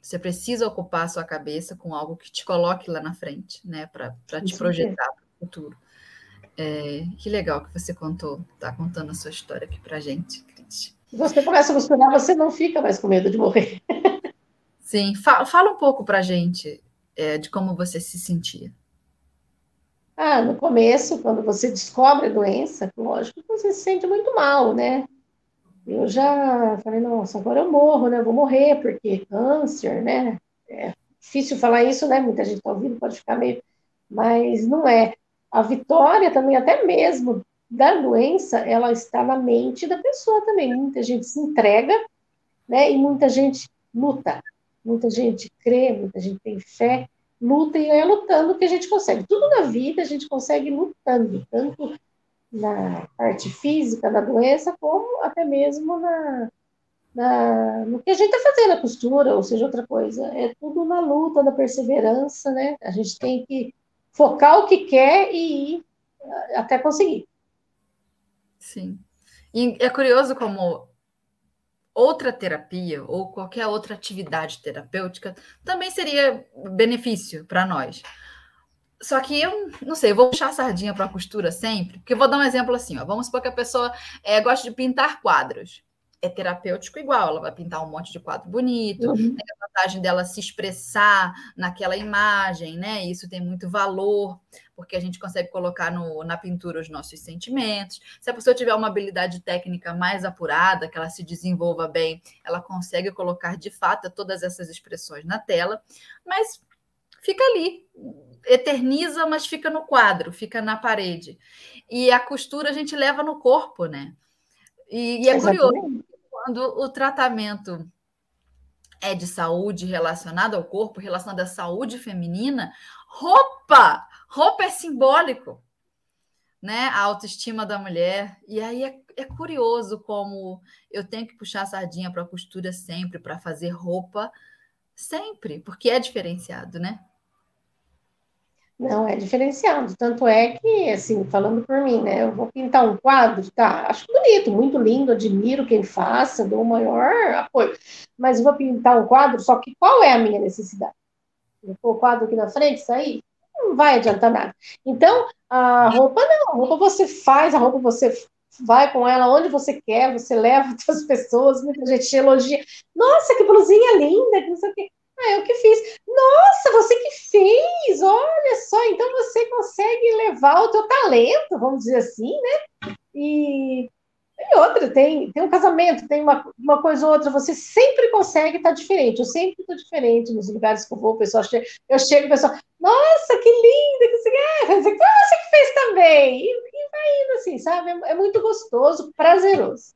você precisa ocupar a sua cabeça com algo que te coloque lá na frente, né, para te projetar para o futuro. É, que legal que você contou, tá contando a sua história aqui para gente, Cris. Se você começa a costurar, você não fica mais com medo de morrer. Sim, fala, fala um pouco para gente é, de como você se sentia. Ah, no começo, quando você descobre a doença, lógico que você se sente muito mal, né? eu já falei, nossa, agora eu morro, né? Eu vou morrer, porque câncer, né? É difícil falar isso, né? Muita gente está ouvindo, pode ficar meio. Mas não é. A vitória também, até mesmo da doença, ela está na mente da pessoa também. Muita gente se entrega, né? E muita gente luta. Muita gente crê, muita gente tem fé, luta e é lutando que a gente consegue. Tudo na vida a gente consegue lutando, tanto na parte física da doença, como até mesmo na, na, no que a gente está fazendo, a costura, ou seja, outra coisa. É tudo na luta, na perseverança, né? A gente tem que focar o que quer e ir até conseguir. Sim. E é curioso como outra terapia ou qualquer outra atividade terapêutica também seria benefício para nós. Só que eu não sei, eu vou puxar a sardinha para a costura sempre, porque eu vou dar um exemplo assim: ó, vamos supor que a pessoa é, gosta de pintar quadros. É terapêutico igual, ela vai pintar um monte de quadro bonito, uhum. tem a vantagem dela se expressar naquela imagem, né? Isso tem muito valor, porque a gente consegue colocar no, na pintura os nossos sentimentos. Se a pessoa tiver uma habilidade técnica mais apurada, que ela se desenvolva bem, ela consegue colocar de fato todas essas expressões na tela, mas fica ali, eterniza, mas fica no quadro, fica na parede. E a costura a gente leva no corpo, né? E, e é curioso, quando o tratamento é de saúde relacionado ao corpo, relacionado à saúde feminina, roupa, roupa é simbólico, né? A autoestima da mulher. E aí é, é curioso como eu tenho que puxar a sardinha para a costura sempre, para fazer roupa sempre, porque é diferenciado, né? Não, é diferenciado. Tanto é que, assim, falando por mim, né? Eu vou pintar um quadro, tá? Acho bonito, muito lindo, admiro quem faça, dou o maior apoio. Mas vou pintar um quadro, só que qual é a minha necessidade? Eu pôr o quadro aqui na frente, sair? Não vai adiantar nada. Então, a roupa não, a roupa você faz, a roupa você vai com ela onde você quer, você leva as pessoas, muita gente te elogia. Nossa, que blusinha linda, que não sei o quê. Ah, eu que fiz. Nossa, você que fez! Olha só, então você consegue levar o teu talento, vamos dizer assim, né? E, outra, tem, tem um casamento, tem uma, uma coisa ou outra, você sempre consegue estar diferente. Eu sempre estou diferente nos lugares que eu vou, o pessoal chega, eu chego, o pessoal, nossa, que linda, que você, ah, você que fez também. E, e vai indo assim, sabe? É, é muito gostoso, prazeroso.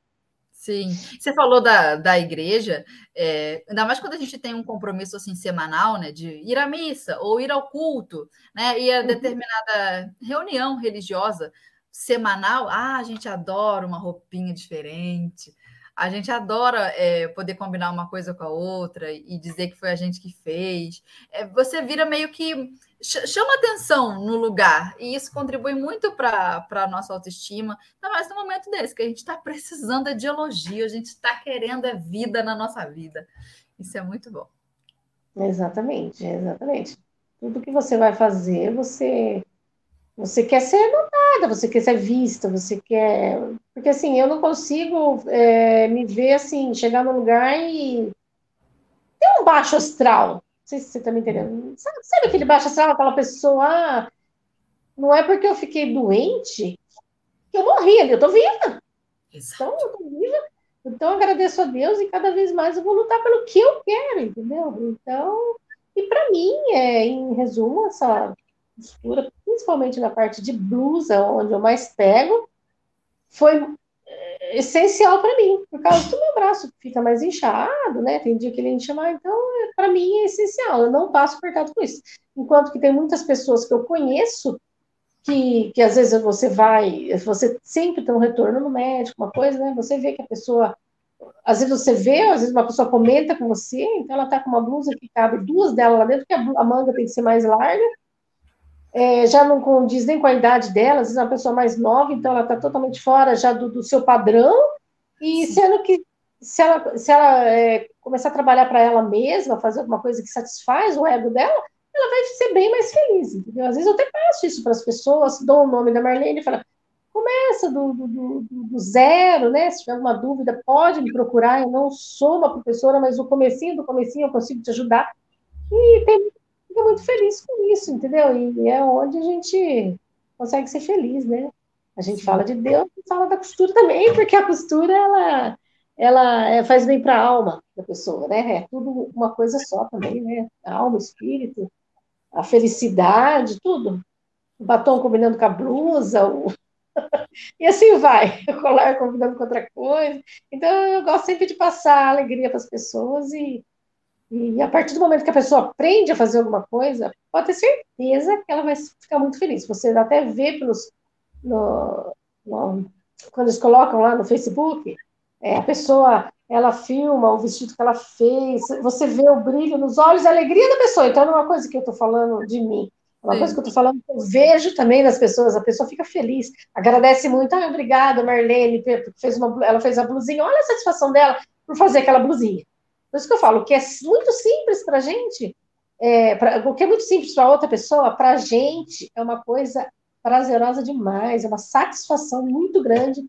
Sim. Você falou da, da igreja, é, ainda mais quando a gente tem um compromisso assim semanal, né, de ir à missa ou ir ao culto, né, ir a uhum. determinada reunião religiosa semanal. Ah, a gente adora uma roupinha diferente. A gente adora é, poder combinar uma coisa com a outra e dizer que foi a gente que fez. É, você vira meio que chama atenção no lugar, e isso contribui muito para a nossa autoestima, ainda mais no momento desse, que a gente está precisando de elogio, a gente está querendo é vida na nossa vida. Isso é muito bom. Exatamente, exatamente. Tudo que você vai fazer, você você quer ser notada, você quer ser vista, você quer. Porque assim, eu não consigo é, me ver assim, chegar no lugar e ter um baixo astral sei se você está me entendendo. Sabe, sabe aquele baixo astral, aquela pessoa, ah, não é porque eu fiquei doente que eu morri ali, eu estou viva. Exato. Então, eu estou viva. Então, eu agradeço a Deus e cada vez mais eu vou lutar pelo que eu quero, entendeu? Então, e para mim, é, em resumo, essa costura, principalmente na parte de blusa, onde eu mais pego, foi essencial para mim, por causa do meu braço fica mais inchado, né? Tem dia que ele incha mais, então para mim é essencial. Eu não passo apertado com isso. Enquanto que tem muitas pessoas que eu conheço que, que às vezes você vai, você sempre tem um retorno no médico, uma coisa, né? Você vê que a pessoa, às vezes você vê, às vezes uma pessoa comenta com você, então ela tá com uma blusa que cabe duas dela lá dentro, que a manga tem que ser mais larga, é, já não condiz nem com a idade dela, às vezes é uma pessoa mais nova, então ela está totalmente fora já do, do, seu padrão, e sendo que se ela, se ela é, começar a trabalhar para ela mesma, fazer alguma coisa que satisfaz o ego dela, ela vai ser bem mais feliz, entendeu? Às vezes eu até passo isso para as pessoas, dou o nome da Marlene e falo, começa do, do, do, do, zero, né? Se tiver alguma dúvida, pode me procurar, eu não sou uma professora, mas o comecinho do comecinho eu consigo te ajudar. E tem fica muito feliz com isso, entendeu? E é onde a gente consegue ser feliz, né? A gente fala de Deus e fala da costura também, porque a costura, ela, ela é, faz bem para a alma da pessoa, né? É tudo uma coisa só também, né? A alma, o espírito, a felicidade, tudo. O batom combinando com a blusa, o... e assim vai. O colar combinando com outra coisa. Então, eu gosto sempre de passar alegria para as pessoas e, e a partir do momento que a pessoa aprende a fazer alguma coisa, pode ter certeza que ela vai ficar muito feliz. Você até vê pelos. No, no, quando eles colocam lá no Facebook, é, a pessoa ela filma o vestido que ela fez, você vê o brilho nos olhos, a alegria da pessoa. Então, não é uma coisa que eu estou falando de mim, é uma Sim. coisa que eu estou falando, eu vejo também nas pessoas, a pessoa fica feliz, agradece muito, ah, obrigada, Marlene, fez uma, ela fez a blusinha, olha a satisfação dela por fazer aquela blusinha. Por isso que eu falo, que é muito simples para a gente, é, pra, o que é muito simples para outra pessoa, para a gente é uma coisa prazerosa demais, é uma satisfação muito grande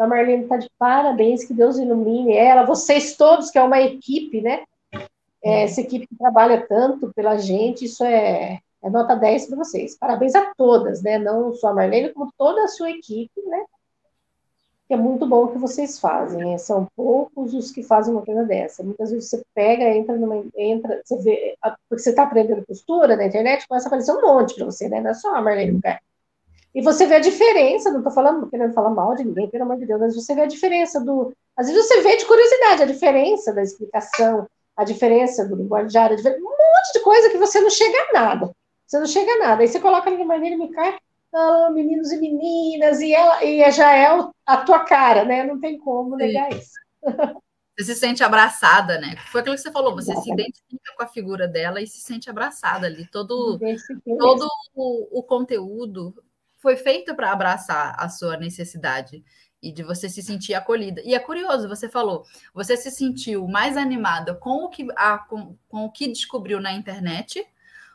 então, a Marlene está de parabéns, que Deus ilumine ela, vocês todos, que é uma equipe, né? É, essa equipe que trabalha tanto pela gente, isso é, é nota 10 para vocês. Parabéns a todas, né? Não só a Marlene, como toda a sua equipe, né? Que é muito bom o que vocês fazem. Né? São poucos os que fazem uma coisa dessa. Muitas vezes você pega, entra numa. Entra, você vê, porque você está aprendendo costura na internet, começa a aparecer um monte para você, né? Não é só a Marlene Lugar. E você vê a diferença, não estou falando, querendo falar mal de ninguém, pelo amor de Deus, mas você vê a diferença do. Às vezes você vê de curiosidade a diferença da explicação, a diferença do linguajar, um monte de coisa que você não chega a nada. Você não chega a nada. Aí você coloca ali maneira me cai, ah, meninos e meninas, e, ela, e já é a tua cara, né? Não tem como negar Sim. isso. Você se sente abraçada, né? Foi aquilo que você falou, você se identifica com a figura dela e se sente abraçada ali. Todo, todo o, o conteúdo foi feito para abraçar a sua necessidade e de você se sentir acolhida. E é curioso, você falou, você se sentiu mais animada com o que, a, com, com o que descobriu na internet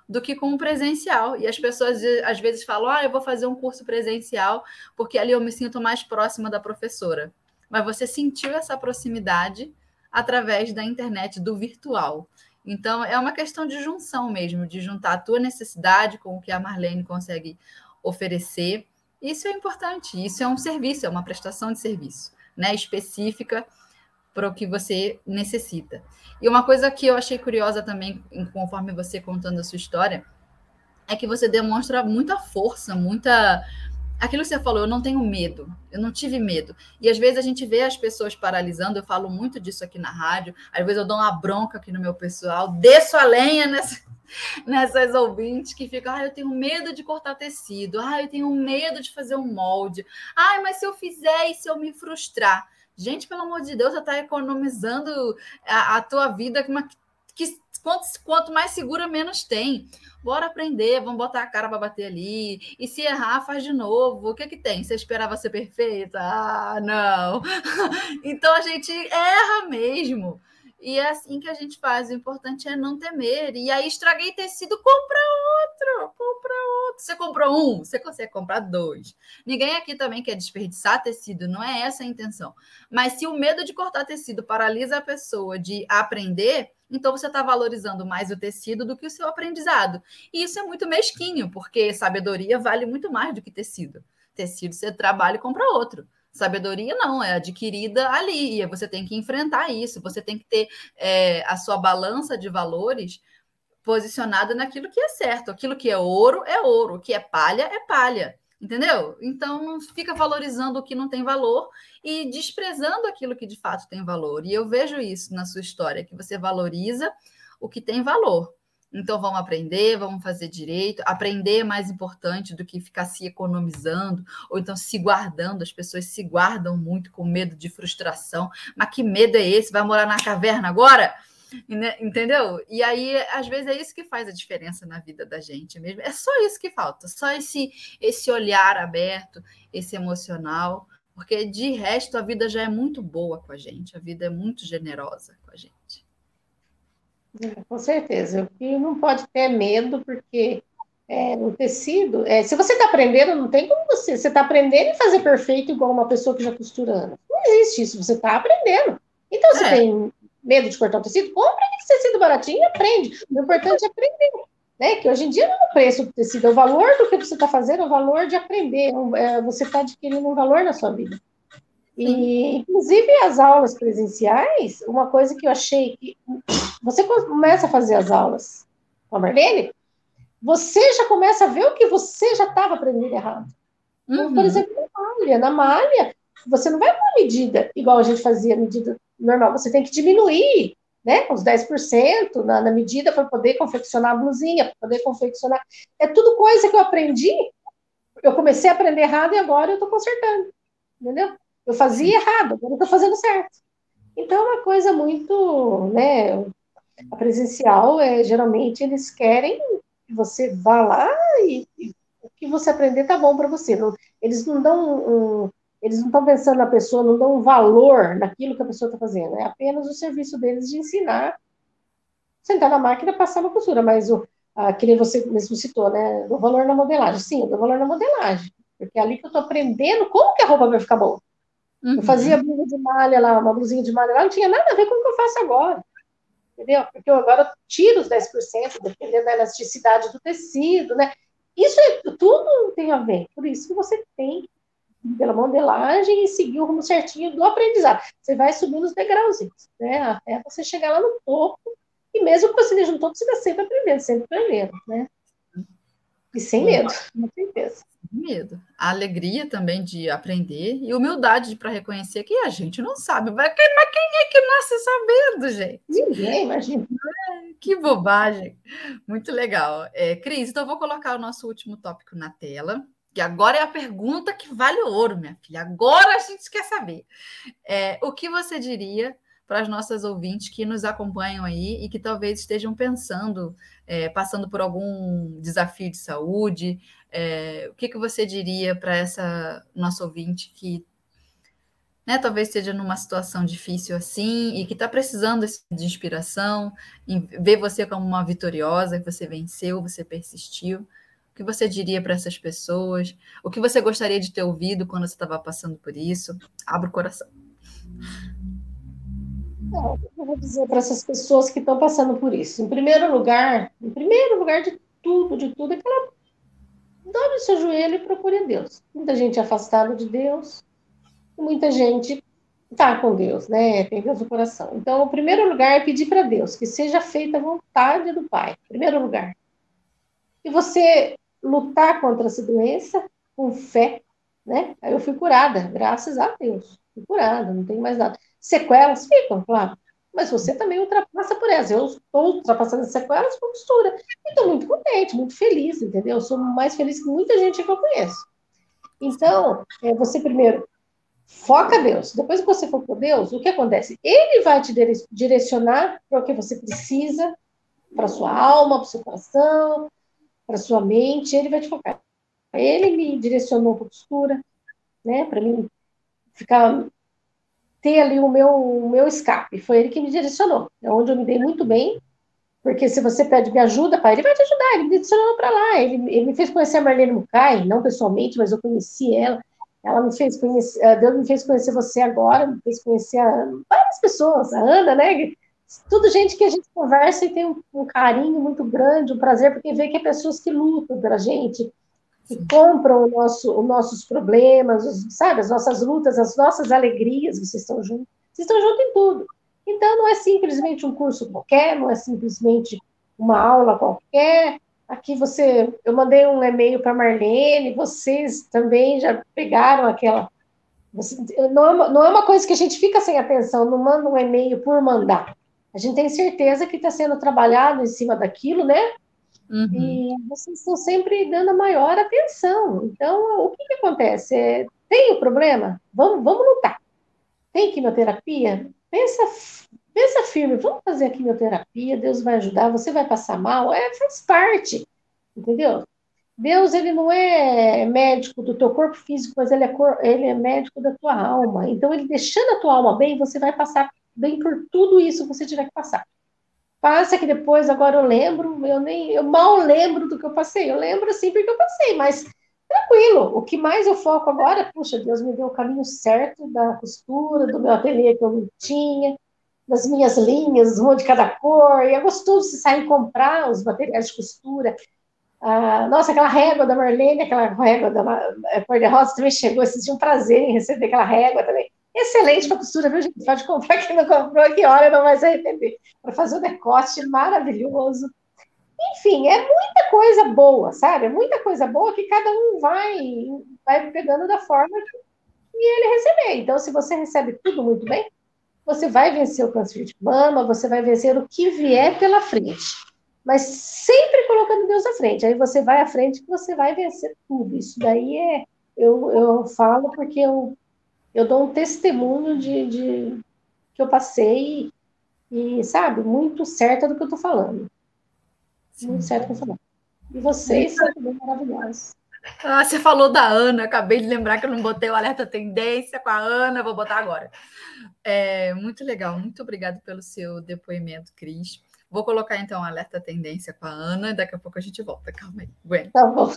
do que com o presencial. E as pessoas às vezes falam: ah, eu vou fazer um curso presencial porque ali eu me sinto mais próxima da professora. Mas você sentiu essa proximidade através da internet, do virtual. Então, é uma questão de junção mesmo, de juntar a tua necessidade com o que a Marlene consegue oferecer. Isso é importante, isso é um serviço, é uma prestação de serviço, né, específica para o que você necessita. E uma coisa que eu achei curiosa também, conforme você contando a sua história, é que você demonstra muita força, muita aquilo que você falou, eu não tenho medo, eu não tive medo. E às vezes a gente vê as pessoas paralisando, eu falo muito disso aqui na rádio, às vezes eu dou uma bronca aqui no meu pessoal, desço a lenha nessa, nessas ouvintes que ficam, ah, eu tenho medo de cortar tecido, ah, eu tenho medo de fazer um molde, ah, mas se eu fizer e se eu me frustrar? Gente, pelo amor de Deus, você está economizando a, a, tua vida, que, que quanto, quanto mais segura, menos tem. Bora aprender, vamos botar a cara para bater ali. E se errar, faz de novo. O que que tem? Você esperava ser perfeita? Ah, não. então a gente erra mesmo. E é assim que a gente faz. O importante é não temer. E aí, estraguei tecido, compra outro, compra outro. Você comprou um, você consegue comprar dois. Ninguém aqui também quer desperdiçar tecido, não é essa a intenção. Mas se o medo de cortar tecido paralisa a pessoa de aprender, então você está valorizando mais o tecido do que o seu aprendizado. E isso é muito mesquinho, porque sabedoria vale muito mais do que tecido. Tecido você trabalha e compra outro. Sabedoria não, é adquirida ali, e você tem que enfrentar isso, você tem que ter é, a sua balança de valores posicionada naquilo que é certo. Aquilo que é ouro é ouro, o que é palha é palha. Entendeu? Então não fica valorizando o que não tem valor e desprezando aquilo que de fato tem valor. E eu vejo isso na sua história, que você valoriza o que tem valor. Então vamos aprender, vamos fazer direito. Aprender é mais importante do que ficar se economizando ou então se guardando. As pessoas se guardam muito com medo de frustração. Mas que medo é esse? Vai morar na caverna agora? Entendeu? E aí, às vezes, é isso que faz a diferença na vida da gente mesmo. É só isso que falta, só esse, esse olhar aberto, esse emocional, porque de resto a vida já é muito boa com a gente, a vida é muito generosa com a gente. É, com certeza. E não pode ter medo, porque é, o tecido, é, se você está aprendendo, não tem como você. Você está aprendendo e fazer perfeito igual uma pessoa que já costurando. Não existe isso, você está aprendendo. Então, você é. tem medo de cortar o tecido? Compra esse tecido baratinho e aprende. O importante é aprender. Né? Que hoje em dia não é o preço do tecido, é o valor do que você está fazendo, é o valor de aprender. É, você está adquirindo um valor na sua vida. E, inclusive, as aulas presenciais, uma coisa que eu achei que você começa a fazer as aulas com a Marlene, você já começa a ver o que você já estava aprendendo errado. Então, uhum. Por exemplo, na malha. Na malha, você não vai com a medida igual a gente fazia, medida normal. Você tem que diminuir né, uns 10% na, na medida para poder confeccionar a blusinha, para poder confeccionar. É tudo coisa que eu aprendi. Eu comecei a aprender errado e agora eu estou consertando. Entendeu? Eu fazia errado, agora eu estou fazendo certo. Então, é uma coisa muito, né, a presencial, é, geralmente, eles querem que você vá lá e, e o que você aprender tá bom para você. Não, eles não dão um, eles não estão pensando na pessoa, não dão um valor naquilo que a pessoa está fazendo. É apenas o serviço deles de ensinar, sentar na máquina e passar uma costura. Mas o, a, que nem você mesmo citou, né? Do valor na modelagem. Sim, eu dou valor na modelagem. Porque é ali que eu estou aprendendo como que a roupa vai ficar boa. Uhum. Eu fazia blusa de malha lá, uma blusinha de malha lá, não tinha nada a ver com o que eu faço agora. Entendeu? Porque eu agora tiro os 10%, dependendo da elasticidade do tecido, né? Isso é, tudo tem a ver. Por isso que você tem pela modelagem e seguir o rumo certinho do aprendizado. Você vai subindo os degrauzinhos, né? Até você chegar lá no topo. E mesmo que você esteja no topo, você está sempre aprendendo, sempre aprendendo, né? E sem medo, com certeza medo. A alegria também de aprender e humildade para reconhecer que a gente não sabe. Mas quem, é que nasce sabendo, gente? Ninguém, imagina. Que bobagem. Muito legal. É, Cris, então eu vou colocar o nosso último tópico na tela. Que agora é a pergunta que vale ouro, minha filha. Agora a gente quer saber. É, o que você diria para as nossas ouvintes que nos acompanham aí e que talvez estejam pensando, é, passando por algum desafio de saúde. É, o que, que você diria para essa nossa ouvinte que né, talvez esteja numa situação difícil assim e que está precisando de inspiração, ver você como uma vitoriosa, que você venceu, você persistiu. O que você diria para essas pessoas? O que você gostaria de ter ouvido quando você estava passando por isso? Abra o coração. Não, eu vou dizer para essas pessoas que estão passando por isso. Em primeiro lugar, em primeiro lugar de tudo, de tudo, é que ela dobre seu joelho e procure a Deus. Muita gente afastada de Deus, muita gente está com Deus, né? Tem Deus no coração. Então, o primeiro lugar é pedir para Deus que seja feita a vontade do Pai. Primeiro lugar. E você lutar contra essa doença com fé, né? Aí eu fui curada, graças a Deus. Fui curada, não tem mais nada. Sequelas ficam, claro. Mas você também ultrapassa por elas. Eu estou ultrapassando as sequelas com costura. E estou muito contente, muito feliz, entendeu? Eu sou mais feliz que muita gente que eu conheço. Então, é, você primeiro foca Deus. Depois que você for com Deus, o que acontece? Ele vai te direcionar para o que você precisa, para sua alma, para o seu coração, para sua mente. Ele vai te focar. Ele me direcionou para costura, né? Para mim ficar ter ali o meu, o meu escape. Foi ele que me direcionou. É onde eu me dei muito bem, porque se você pede me ajuda, pai, ele vai te ajudar. Ele me direcionou para lá. Ele, ele me fez conhecer a Marlene Mukai, não pessoalmente, mas eu conheci ela. Ela me fez conhecer, Deus me fez conhecer você agora, me fez conhecer a, várias pessoas, a Ana, né? Tudo gente que a gente conversa e tem um, um carinho muito grande, um prazer, porque vê que é pessoas que lutam pela gente, que compram nosso, os nossos problemas, os, sabe, as nossas lutas, as nossas alegrias, vocês estão juntos, vocês estão juntos em tudo. Então, não é simplesmente um curso qualquer, não é simplesmente uma aula qualquer. Aqui você, eu mandei um e-mail para Marlene, vocês também já pegaram aquela. Você, não, é uma, não é uma coisa que a gente fica sem atenção, não manda um e-mail por mandar. A gente tem certeza que está sendo trabalhado em cima daquilo, né? Uhum. E vocês estão sempre dando a maior atenção. Então, o que, que acontece? É, tem o problema? Vamos, vamos lutar. Tem quimioterapia? Pensa, pensa firme, vamos fazer a quimioterapia, Deus vai ajudar, você vai passar mal, é, faz parte, entendeu? Deus, ele não é médico do teu corpo físico, mas ele é, cor, ele é médico da tua alma. Então, ele deixando a tua alma bem, você vai passar bem por tudo isso que você tiver que passar. Passa que depois, agora eu lembro, eu nem, eu mal lembro do que eu passei. Eu lembro assim porque eu passei, mas tranquilo. O que mais eu foco agora, puxa, Deus me deu o caminho certo da costura, do meu ateliê que eu não tinha, das minhas linhas, uma de cada cor. E é gostoso se sair comprar os materiais de costura. Ah, nossa, aquela régua da Marlene, aquela régua da cor de rosa também chegou. Dia um prazer em receber aquela régua também. Excelente para costura, viu, gente? Pode comprar quem não comprou, que hora não vai se arrepender. Para fazer o decote maravilhoso. Enfim, é muita coisa boa, sabe? É muita coisa boa que cada um vai, vai pegando da forma que ele receber. Então, se você recebe tudo muito bem, você vai vencer o câncer de mama, você vai vencer o que vier pela frente. Mas sempre colocando Deus à frente. Aí você vai à frente que você vai vencer tudo. Isso daí é. Eu, eu falo porque eu, eu dou um testemunho de, de que eu passei e, sabe, muito certa do que eu estou falando. Sim. Muito certo com falando. E vocês são também maravilhosos. Ah, você falou da Ana, acabei de lembrar que eu não botei o alerta tendência com a Ana, vou botar agora. É, muito legal, muito obrigado pelo seu depoimento, Cris. Vou colocar então o alerta tendência com a Ana, daqui a pouco a gente volta. Calma aí, Gwen. Tá bom.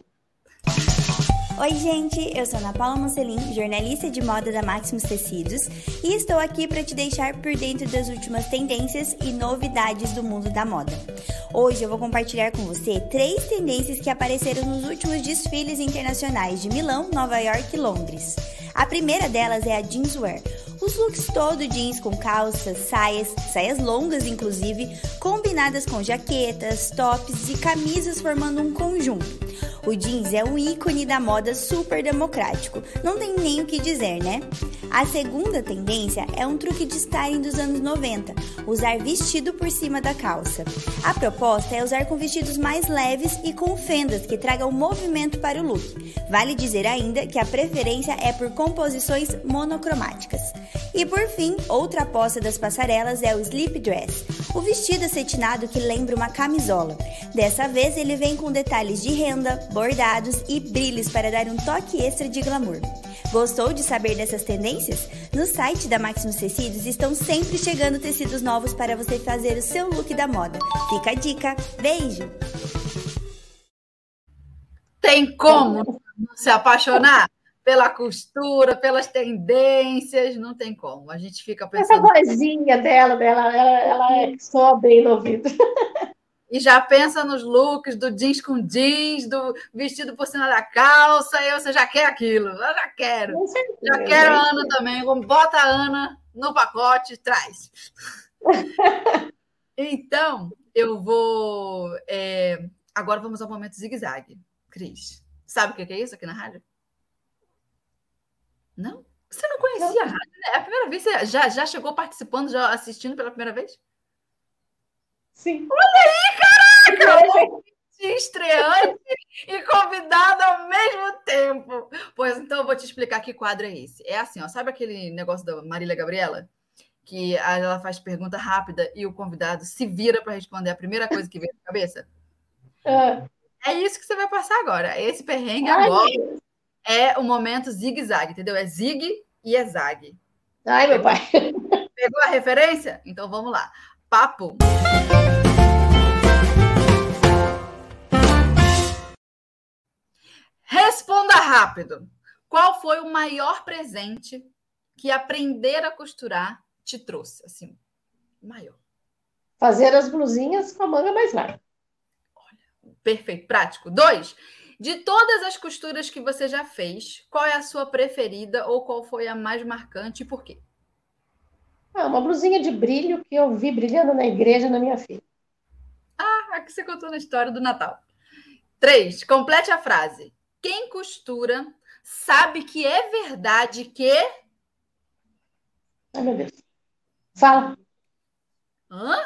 Oi, gente, eu sou Ana Paula Mocelin, jornalista de moda da Maximus Tecidos, e estou aqui para te deixar por dentro das últimas tendências e novidades do mundo da moda. Hoje eu vou compartilhar com você três tendências que apareceram nos últimos desfiles internacionais de Milão, Nova York e Londres. A primeira delas é a jeanswear. Os looks todo jeans com calças, saias, saias longas inclusive, combinadas com jaquetas, tops e camisas formando um conjunto. O jeans é um ícone da moda super democrático, não tem nem o que dizer, né? A segunda tendência é um truque de styling dos anos 90, usar vestido por cima da calça. A proposta é usar com vestidos mais leves e com fendas que tragam movimento para o look. Vale dizer ainda que a preferência é por composições monocromáticas. E por fim, outra aposta das passarelas é o slip dress, o vestido acetinado que lembra uma camisola. Dessa vez ele vem com detalhes de renda, bordados e brilhos para dar um toque extra de glamour. Gostou de saber dessas tendências? No site da Maximus Tecidos estão sempre chegando tecidos novos para você fazer o seu look da moda. Fica a dica. Beijo! Tem como se apaixonar? Pela costura, pelas tendências, não tem como. A gente fica pensando. Essa vozinha dela, dela ela, ela é só bem no ouvido. E já pensa nos looks do jeans com jeans, do vestido por cima da calça, e você já quer aquilo. Eu já quero. Já quero a Ana também. Bota a Ana no pacote, traz. então, eu vou. É... Agora vamos ao momento zigue-zague. Cris, sabe o que é isso aqui na rádio? Não? Você não conhecia a rádio, né? É a primeira vez? Você já, já chegou participando, já assistindo pela primeira vez? Sim. Olha aí, caraca! estreante e convidado ao mesmo tempo. Pois então eu vou te explicar que quadro é esse. É assim, ó, sabe aquele negócio da Marília Gabriela? Que ela faz pergunta rápida e o convidado se vira para responder a primeira coisa que vem na cabeça? É. é isso que você vai passar agora. Esse perrengue Ai, agora. Deus é o momento zigue-zague, entendeu? É zigue e é zague. Ai, meu pai. Pegou a referência? Então vamos lá. Papo. Responda rápido. Qual foi o maior presente que aprender a costurar te trouxe? Assim, maior. Fazer as blusinhas com a manga mais larga. Olha, perfeito, prático. Dois, de todas as costuras que você já fez, qual é a sua preferida ou qual foi a mais marcante e por quê? Ah, uma blusinha de brilho que eu vi brilhando na igreja na minha filha. Ah, aqui você contou na história do Natal. Três, complete a frase. Quem costura sabe que é verdade que. Ai, meu Deus. Fala. Hã?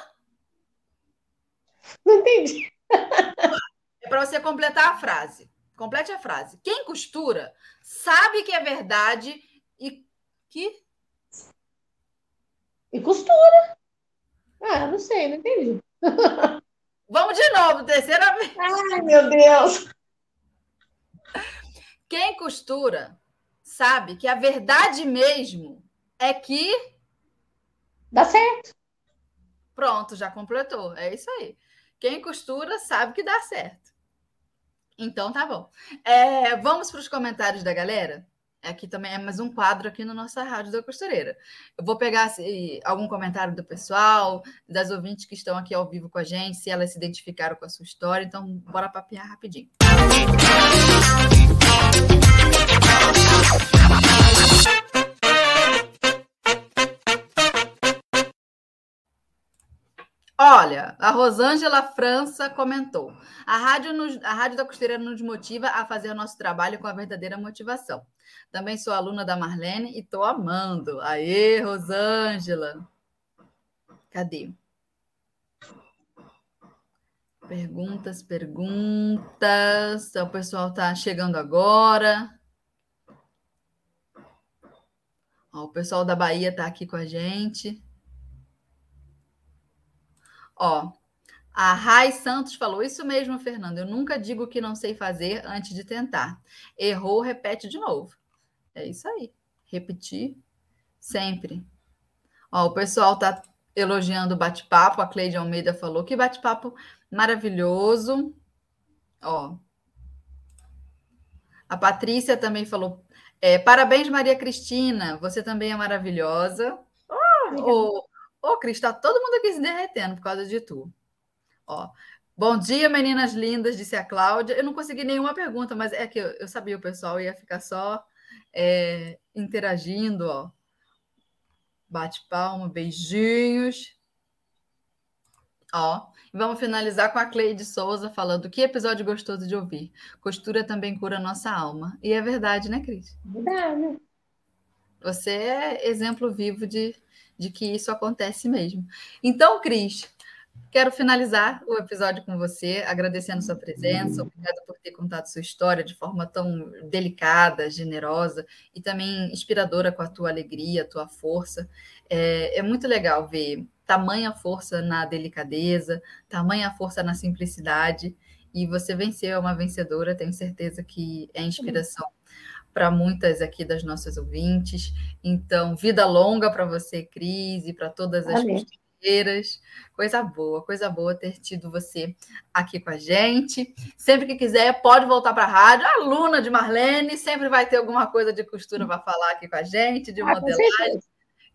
Não entendi. É para você completar a frase. Complete a frase. Quem costura sabe que é verdade e que. E costura. Ah, não sei, não entendi. Vamos de novo, terceira vez. Ai, meu Deus. Quem costura sabe que a verdade mesmo é que. Dá certo. Pronto, já completou. É isso aí. Quem costura sabe que dá certo. Então tá bom. É, vamos para os comentários da galera. Aqui também é mais um quadro aqui no nossa Rádio da Costureira. Eu vou pegar assim, algum comentário do pessoal, das ouvintes que estão aqui ao vivo com a gente, se elas se identificaram com a sua história. Então, bora papiar rapidinho. Olha, a Rosângela França comentou: a rádio, nos, a rádio da Costeira nos motiva a fazer nosso trabalho com a verdadeira motivação. Também sou aluna da Marlene e estou amando. Aê, Rosângela! Cadê? Perguntas, perguntas. O pessoal está chegando agora. Ó, o pessoal da Bahia está aqui com a gente. Ó, a Rai Santos falou isso mesmo, Fernando. Eu nunca digo que não sei fazer antes de tentar. Errou, repete de novo. É isso aí. Repetir sempre. Ó, o pessoal está elogiando o bate-papo. A Cleide Almeida falou que bate-papo maravilhoso. Ó. A Patrícia também falou: é, parabéns, Maria Cristina. Você também é maravilhosa. Oh, Ô, Cris, tá todo mundo aqui se derretendo por causa de tu. Ó, bom dia, meninas lindas, disse a Cláudia. Eu não consegui nenhuma pergunta, mas é que eu, eu sabia o pessoal ia ficar só é, interagindo, ó. Bate palma, beijinhos. Ó, vamos finalizar com a Cleide Souza falando que episódio gostoso de ouvir. Costura também cura nossa alma. E é verdade, né, Cris? Verdade. Você é exemplo vivo de de que isso acontece mesmo. Então, Cris, quero finalizar o episódio com você, agradecendo sua presença, obrigada por ter contado sua história de forma tão delicada, generosa e também inspiradora com a tua alegria, a tua força. É, é muito legal ver tamanha força na delicadeza, tamanha força na simplicidade. E você venceu, é uma vencedora, tenho certeza que é inspiração para muitas aqui das nossas ouvintes. Então, vida longa para você, Cris, e para todas as costureiras. Coisa boa, coisa boa ter tido você aqui com a gente. Sempre que quiser, pode voltar para a rádio. Aluna de Marlene, sempre vai ter alguma coisa de costura para falar aqui com a gente, de ah, modelagem.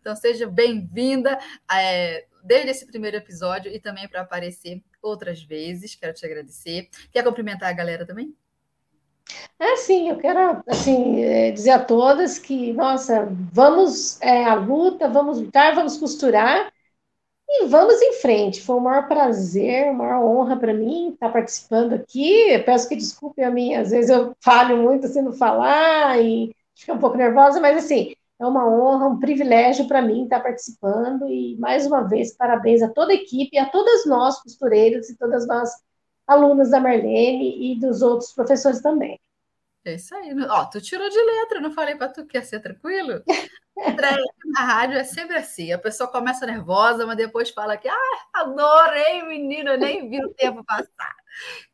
Então, seja bem-vinda é, desde esse primeiro episódio e também para aparecer outras vezes. Quero te agradecer. Quer cumprimentar a galera também? É, sim, eu quero assim, é, dizer a todas que, nossa, vamos é, à luta, vamos lutar, vamos costurar e vamos em frente. Foi o maior prazer, a maior honra para mim estar participando aqui. Eu peço que desculpe a mim, às vezes eu falho muito assim no falar e fico um pouco nervosa, mas assim, é uma honra, um privilégio para mim estar participando e mais uma vez parabéns a toda a equipe, a todas nós costureiras e todas nós alunos da Marlene e dos outros professores também. É isso aí. Ó, tu tirou de letra, não falei para tu que ia ser tranquilo? na rádio é sempre assim. A pessoa começa nervosa, mas depois fala que ah, adorei, menino, eu nem vi o tempo passar.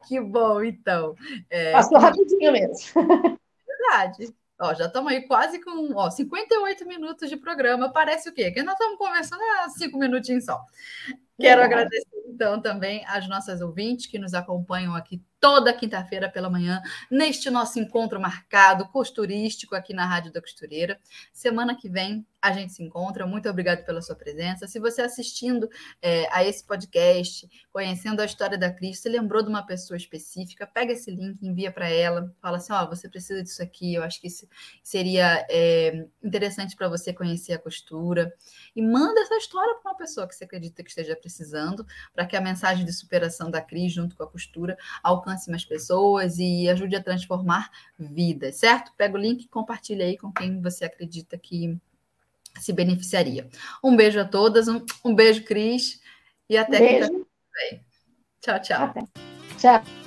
Que bom, então. É... Passou rapidinho mesmo. Verdade. Ó, já estamos aí quase com ó, 58 minutos de programa. Parece o quê? Que nós estamos conversando há cinco minutinhos só. Quero agradecer, então, também às nossas ouvintes que nos acompanham aqui toda quinta-feira pela manhã, neste nosso encontro marcado, costurístico, aqui na Rádio da Costureira. Semana que vem a gente se encontra. Muito obrigado pela sua presença. Se você assistindo é, a esse podcast, conhecendo a história da Cris, se lembrou de uma pessoa específica, pega esse link, envia para ela, fala assim: ó, oh, você precisa disso aqui, eu acho que seria é, interessante para você conhecer a costura. E manda essa história para uma pessoa que você acredita que esteja precisando, para que a mensagem de superação da Cris, junto com a costura, alcance mais pessoas e ajude a transformar vidas, certo? Pega o link e compartilha aí com quem você acredita que se beneficiaria. Um beijo a todas, um, um beijo, Cris, e até beijo. Tchau, tchau. Até. Tchau.